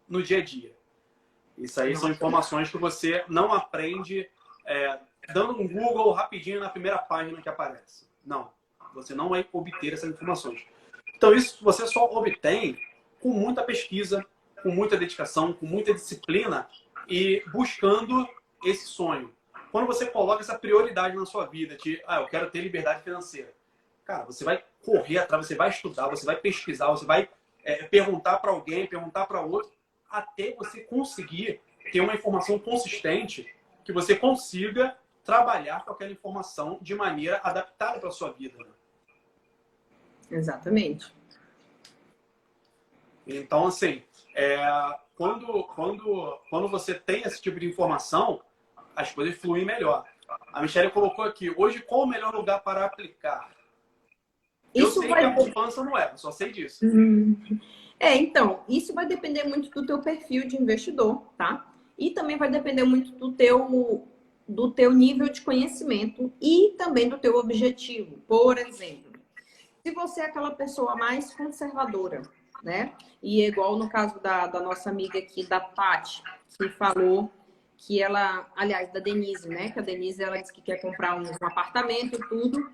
no dia a dia. Isso aí são informações que você não aprende é, dando um Google rapidinho na primeira página que aparece. Não, você não vai obter essas informações. Então, isso você só obtém com muita pesquisa, com muita dedicação, com muita disciplina e buscando esse sonho. Quando você coloca essa prioridade na sua vida, de, ah, eu quero ter liberdade financeira. Cara, você vai correr atrás, você vai estudar, você vai pesquisar, você vai é, perguntar para alguém, perguntar para outro, até você conseguir ter uma informação consistente que você consiga trabalhar com aquela informação de maneira adaptada para a sua vida. Né? Exatamente. Então, assim, é, quando, quando, quando você tem esse tipo de informação, as coisas fluem melhor. A Michelle colocou aqui, hoje qual o melhor lugar para aplicar? Isso sei vai... que a poupança não é, só sei disso. Hum. É, então, isso vai depender muito do teu perfil de investidor, tá? E também vai depender muito do teu, do teu nível de conhecimento e também do teu objetivo. Por exemplo, se você é aquela pessoa mais conservadora, né? E é igual no caso da, da nossa amiga aqui, da Paty, que falou que ela, aliás, da Denise, né? Que a Denise ela disse que quer comprar um, um apartamento e tudo.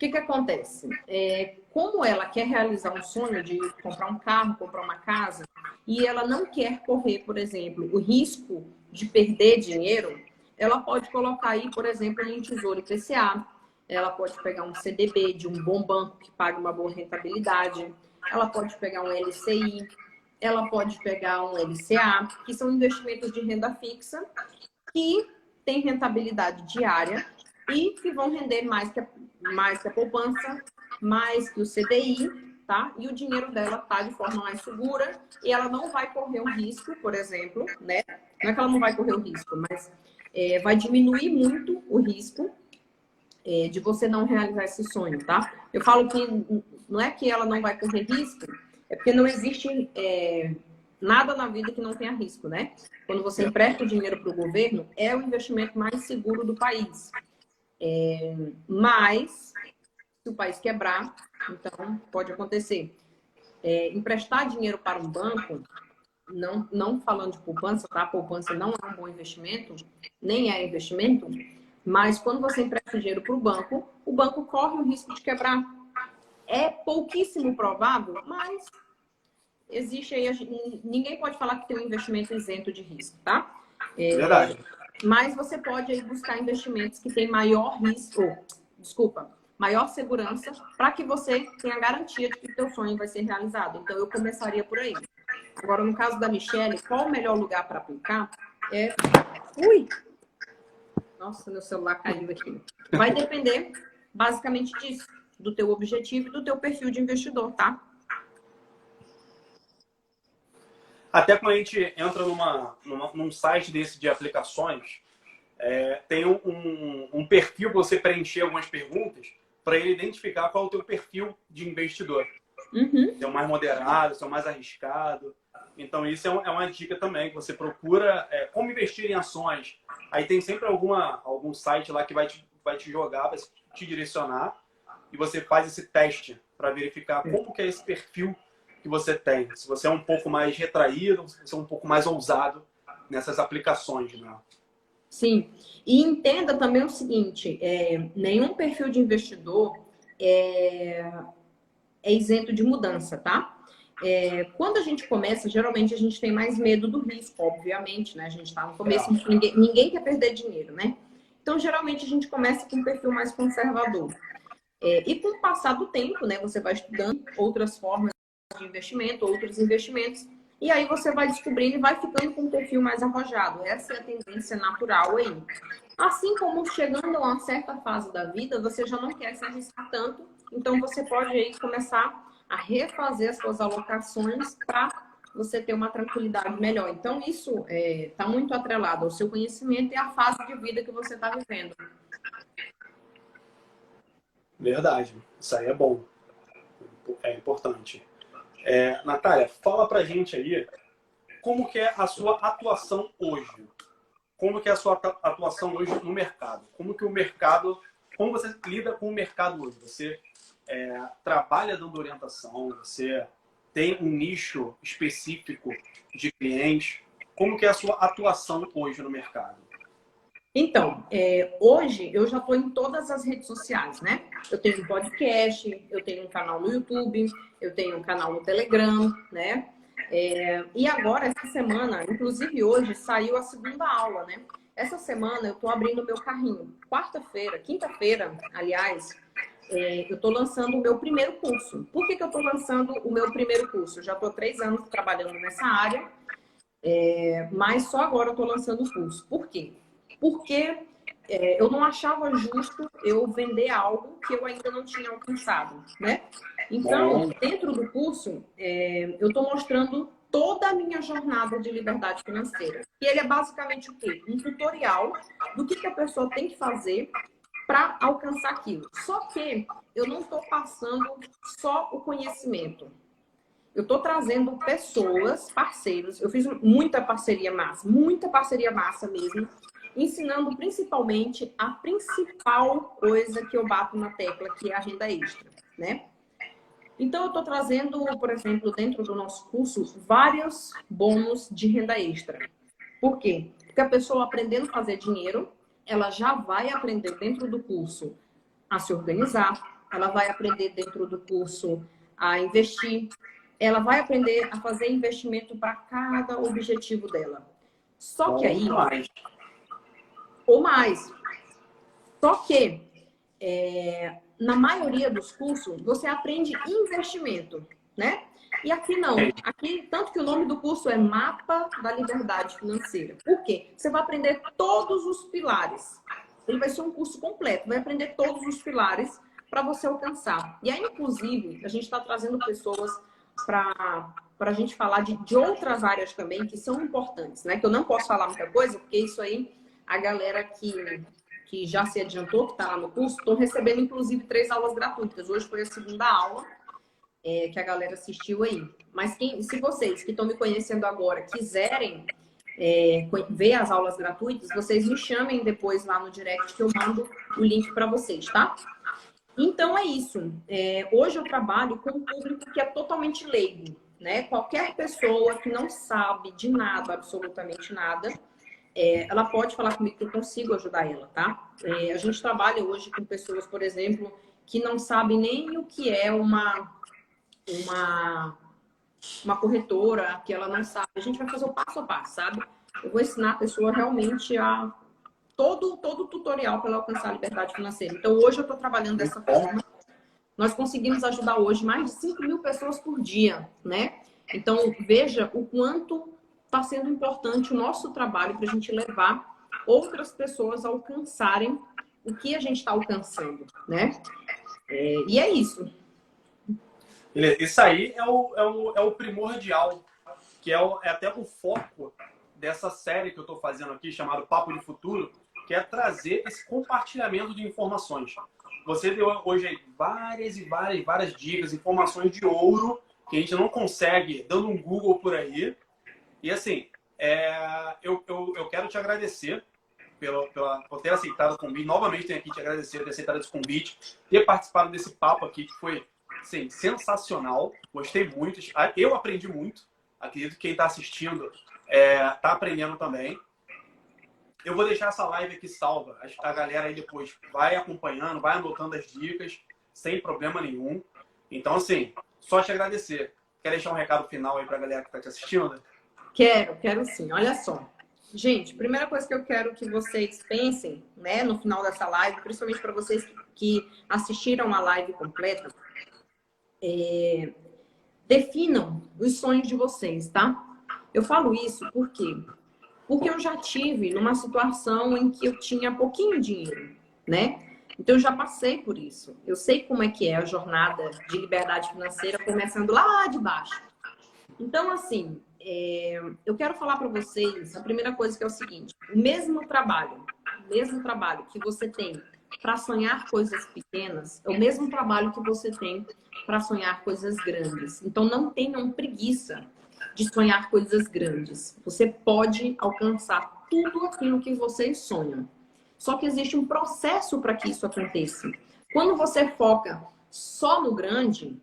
Que, que acontece? É, como ela quer realizar um sonho de comprar um carro, comprar uma casa, e ela não quer correr, por exemplo, o risco de perder dinheiro, ela pode colocar aí, por exemplo, um tesouro IPCA, ela pode pegar um CDB de um bom banco que paga uma boa rentabilidade, ela pode pegar um LCI, ela pode pegar um LCA, que são investimentos de renda fixa que têm rentabilidade diária e que vão render mais que a, mais que a poupança, mais que o CDI, tá? E o dinheiro dela tá de forma mais segura e ela não vai correr um risco, por exemplo, né? Não é que ela não vai correr o risco, mas é, vai diminuir muito o risco é, de você não realizar esse sonho, tá? Eu falo que não é que ela não vai correr risco, é porque não existe é, nada na vida que não tenha risco, né? Quando você empresta o dinheiro para o governo, é o investimento mais seguro do país. É, mas, se o país quebrar, então pode acontecer. É, emprestar dinheiro para um banco, não, não falando de poupança, tá? Poupança não é um bom investimento, nem é investimento, mas quando você empresta dinheiro para o banco, o banco corre o risco de quebrar. É pouquíssimo provável, mas existe aí. Ninguém pode falar que tem um investimento isento de risco, tá? É, Verdade. Mas você pode aí buscar investimentos que têm maior risco, desculpa, maior segurança, para que você tenha garantia de que o seu sonho vai ser realizado. Então eu começaria por aí. Agora, no caso da Michelle, qual o melhor lugar para aplicar? É. Ui! Nossa, meu celular caiu aqui. Vai depender basicamente disso, do teu objetivo e do teu perfil de investidor, tá? Até quando a gente entra numa, numa num site desse de aplicações, é, tem um, um, um perfil para você preencher algumas perguntas para ele identificar qual é o teu perfil de investidor. Uhum. Se é o mais moderado, se é o mais arriscado. Então, isso é, um, é uma dica também, que você procura é, como investir em ações. Aí tem sempre alguma, algum site lá que vai te, vai te jogar, vai te direcionar, e você faz esse teste para verificar como que é esse perfil que você tem. Se você é um pouco mais retraído, se você é um pouco mais ousado nessas aplicações, né? Sim. E entenda também o seguinte: é, nenhum perfil de investidor é, é isento de mudança, tá? É, quando a gente começa, geralmente a gente tem mais medo do risco, obviamente, né? A gente está no começo, ninguém, ninguém, quer perder dinheiro, né? Então, geralmente a gente começa com um perfil mais conservador. É, e com o passar do tempo, né? Você vai estudando outras formas de investimento, outros investimentos. E aí você vai descobrindo e vai ficando com um perfil mais arrojado. Essa é a tendência natural aí. Assim como chegando a uma certa fase da vida, você já não quer se arriscar tanto, então você pode aí começar a refazer as suas alocações para você ter uma tranquilidade melhor. Então isso está é, tá muito atrelado ao seu conhecimento e à fase de vida que você está vivendo. Verdade, isso aí é bom, é importante. É, Natália, fala pra gente aí como que é a sua atuação hoje. Como que é a sua atuação hoje no mercado? Como que o mercado, como você lida com o mercado hoje? Você é, trabalha dando orientação, você tem um nicho específico de clientes. Como que é a sua atuação hoje no mercado? Então, é, hoje eu já estou em todas as redes sociais, né? Eu tenho um podcast, eu tenho um canal no YouTube, eu tenho um canal no Telegram, né? É, e agora, essa semana, inclusive hoje, saiu a segunda aula, né? Essa semana eu estou abrindo o meu carrinho. Quarta-feira, quinta-feira, aliás, é, eu estou lançando o meu primeiro curso. Por que, que eu estou lançando o meu primeiro curso? Eu já estou três anos trabalhando nessa área, é, mas só agora eu estou lançando o curso. Por quê? Porque é, eu não achava justo eu vender algo que eu ainda não tinha alcançado, né? Então, dentro do curso, é, eu estou mostrando toda a minha jornada de liberdade financeira. E ele é basicamente o quê? Um tutorial do que, que a pessoa tem que fazer para alcançar aquilo. Só que eu não estou passando só o conhecimento. Eu estou trazendo pessoas, parceiros. Eu fiz muita parceria massa, muita parceria massa mesmo, ensinando principalmente a principal coisa que eu bato na tecla, que é a renda extra, né? Então, eu estou trazendo, por exemplo, dentro do nosso curso, vários bônus de renda extra. Por quê? Porque a pessoa aprendendo a fazer dinheiro, ela já vai aprender dentro do curso a se organizar, ela vai aprender dentro do curso a investir, ela vai aprender a fazer investimento para cada objetivo dela. Só que aí, ou mais. Só que, é, na maioria dos cursos, você aprende investimento, né? E aqui não. Aqui, tanto que o nome do curso é Mapa da Liberdade Financeira. Por quê? Você vai aprender todos os pilares. Ele vai ser um curso completo, vai aprender todos os pilares para você alcançar. E aí, inclusive, a gente está trazendo pessoas para a gente falar de, de outras áreas também que são importantes, né? Que eu não posso falar muita coisa, porque isso aí, a galera que, que já se adiantou, que está lá no curso, estão recebendo, inclusive, três aulas gratuitas. Hoje foi a segunda aula é, que a galera assistiu aí. Mas quem, se vocês que estão me conhecendo agora quiserem é, ver as aulas gratuitas, vocês me chamem depois lá no direct que eu mando o link para vocês, tá? Então é isso. É, hoje eu trabalho com um público que é totalmente leigo, né? Qualquer pessoa que não sabe de nada, absolutamente nada, é, ela pode falar comigo que eu consigo ajudar ela, tá? É, a gente trabalha hoje com pessoas, por exemplo, que não sabem nem o que é uma uma uma corretora, que ela não sabe. A gente vai fazer o passo a passo, sabe? Eu vou ensinar a pessoa realmente a todo, todo tutorial para ela alcançar a liberdade financeira. Então, hoje eu estou trabalhando dessa forma. Nós conseguimos ajudar hoje mais de 5 mil pessoas por dia, né? Então, veja o quanto está sendo importante o nosso trabalho para a gente levar outras pessoas a alcançarem o que a gente está alcançando, né? É, e é isso. Isso aí é o, é o, é o primordial, que é, o, é até o foco dessa série que eu estou fazendo aqui, chamado Papo de Futuro, que é trazer esse compartilhamento de informações. Você deu hoje várias e várias, várias dicas, informações de ouro que a gente não consegue dando um Google por aí. E assim, é, eu, eu, eu quero te agradecer pela, pela, por ter aceitado o convite. Novamente tenho aqui te agradecer por ter aceitado esse convite, ter participado desse papo aqui, que foi assim, sensacional. Gostei muito. Eu aprendi muito. Acredito que quem está assistindo está é, tá aprendendo também. Eu vou deixar essa live aqui salva. A galera aí depois vai acompanhando, vai anotando as dicas, sem problema nenhum. Então, assim, só te agradecer. Quer deixar um recado final aí para a galera que está te assistindo? Quero, quero sim. Olha só. Gente, primeira coisa que eu quero que vocês pensem, né, no final dessa live, principalmente para vocês que assistiram a live completa, é, definam os sonhos de vocês, tá? Eu falo isso porque porque eu já tive numa situação em que eu tinha pouquinho dinheiro, né? Então eu já passei por isso. Eu sei como é que é a jornada de liberdade financeira começando lá de baixo. Então assim, é, eu quero falar para vocês a primeira coisa que é o seguinte: o mesmo trabalho, o mesmo trabalho que você tem para sonhar coisas pequenas, é o mesmo trabalho que você tem para sonhar coisas grandes. Então não tenham preguiça de sonhar coisas grandes. Você pode alcançar tudo aquilo que vocês sonham. Só que existe um processo para que isso aconteça. Quando você foca só no grande,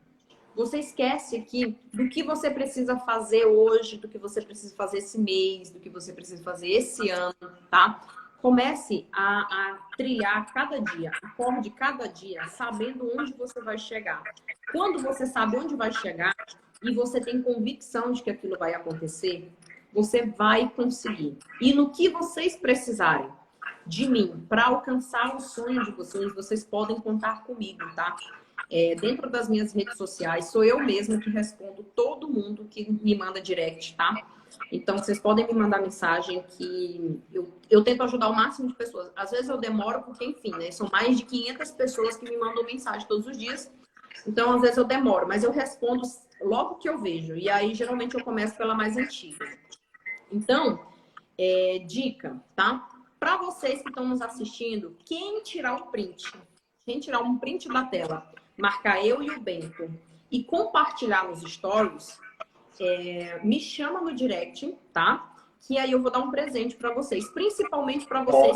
você esquece que do que você precisa fazer hoje, do que você precisa fazer esse mês, do que você precisa fazer esse ano, tá? Comece a, a trilhar cada dia, acorde cada dia, sabendo onde você vai chegar. Quando você sabe onde vai chegar, e você tem convicção de que aquilo vai acontecer, você vai conseguir. E no que vocês precisarem de mim para alcançar o sonho de vocês, vocês podem contar comigo, tá? É, dentro das minhas redes sociais, sou eu mesma que respondo todo mundo que me manda direct, tá? Então, vocês podem me mandar mensagem que eu, eu tento ajudar o máximo de pessoas. Às vezes eu demoro porque, enfim, né? São mais de 500 pessoas que me mandam mensagem todos os dias. Então, às vezes eu demoro, mas eu respondo logo que eu vejo. E aí, geralmente, eu começo pela mais antiga. Então, é, dica, tá? Para vocês que estão nos assistindo, quem tirar um print, quem tirar um print da tela, marcar eu e o Bento e compartilhar nos stories, é, me chama no direct, tá? Que aí eu vou dar um presente para vocês, principalmente para vocês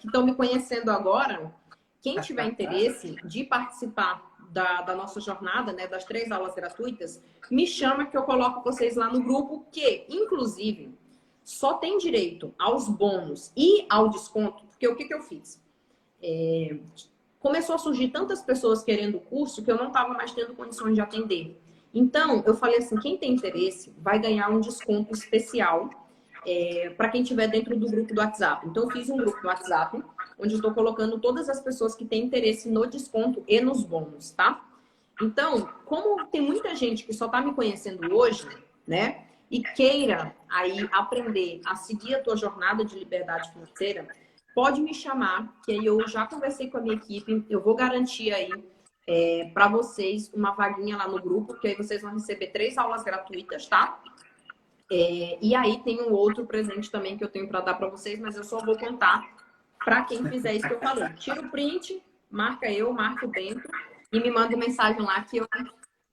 que estão me conhecendo agora. Quem tiver interesse de participar da, da, nossa jornada, né, das três aulas gratuitas, me chama que eu coloco vocês lá no grupo, que, inclusive, só tem direito aos bônus e ao desconto, porque o que, que eu fiz? É, começou a surgir tantas pessoas querendo o curso que eu não estava mais tendo condições de atender. Então, eu falei assim: quem tem interesse vai ganhar um desconto especial é, para quem estiver dentro do grupo do WhatsApp. Então, eu fiz um grupo do WhatsApp onde eu estou colocando todas as pessoas que têm interesse no desconto e nos bônus, tá? Então, como tem muita gente que só está me conhecendo hoje, né? E queira aí aprender a seguir a tua jornada de liberdade financeira, pode me chamar, que aí eu já conversei com a minha equipe, eu vou garantir aí é, para vocês uma vaguinha lá no grupo, que aí vocês vão receber três aulas gratuitas, tá? É, e aí tem um outro presente também que eu tenho para dar para vocês, mas eu só vou contar para quem fizer isso que eu falei. Tira o print, marca eu, marca o Bento e me manda mensagem lá que eu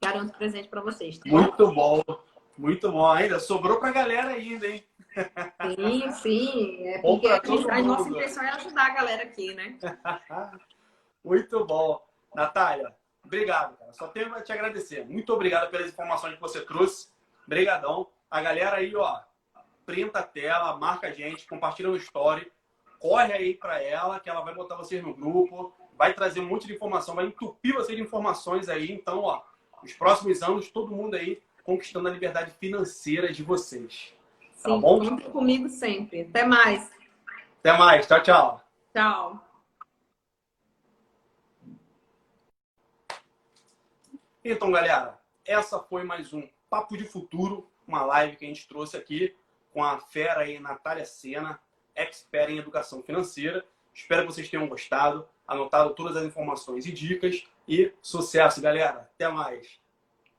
garanto presente para vocês. Tá muito bom, muito bom. Ainda sobrou para a galera ainda, hein? Sim, sim. É porque a, nossa intenção é ajudar a galera aqui, né? muito bom. Natália, obrigado, cara. Só tenho a te agradecer. Muito obrigado pelas informações que você trouxe. Obrigadão. A galera aí, ó, printa a tela, marca a gente, compartilha no story, corre aí para ela, que ela vai botar vocês no grupo, vai trazer um monte de informação, vai entupir vocês de informações aí. Então, ó, nos próximos anos, todo mundo aí conquistando a liberdade financeira de vocês. Tá Sim, bom? Junto comigo sempre. Até mais. Até mais. Tchau, tchau. Tchau. Então, galera, essa foi mais um Papo de Futuro uma live que a gente trouxe aqui com a fera aí, Natália Sena, expert em educação financeira. Espero que vocês tenham gostado, anotado todas as informações e dicas. E sucesso, galera! Até mais!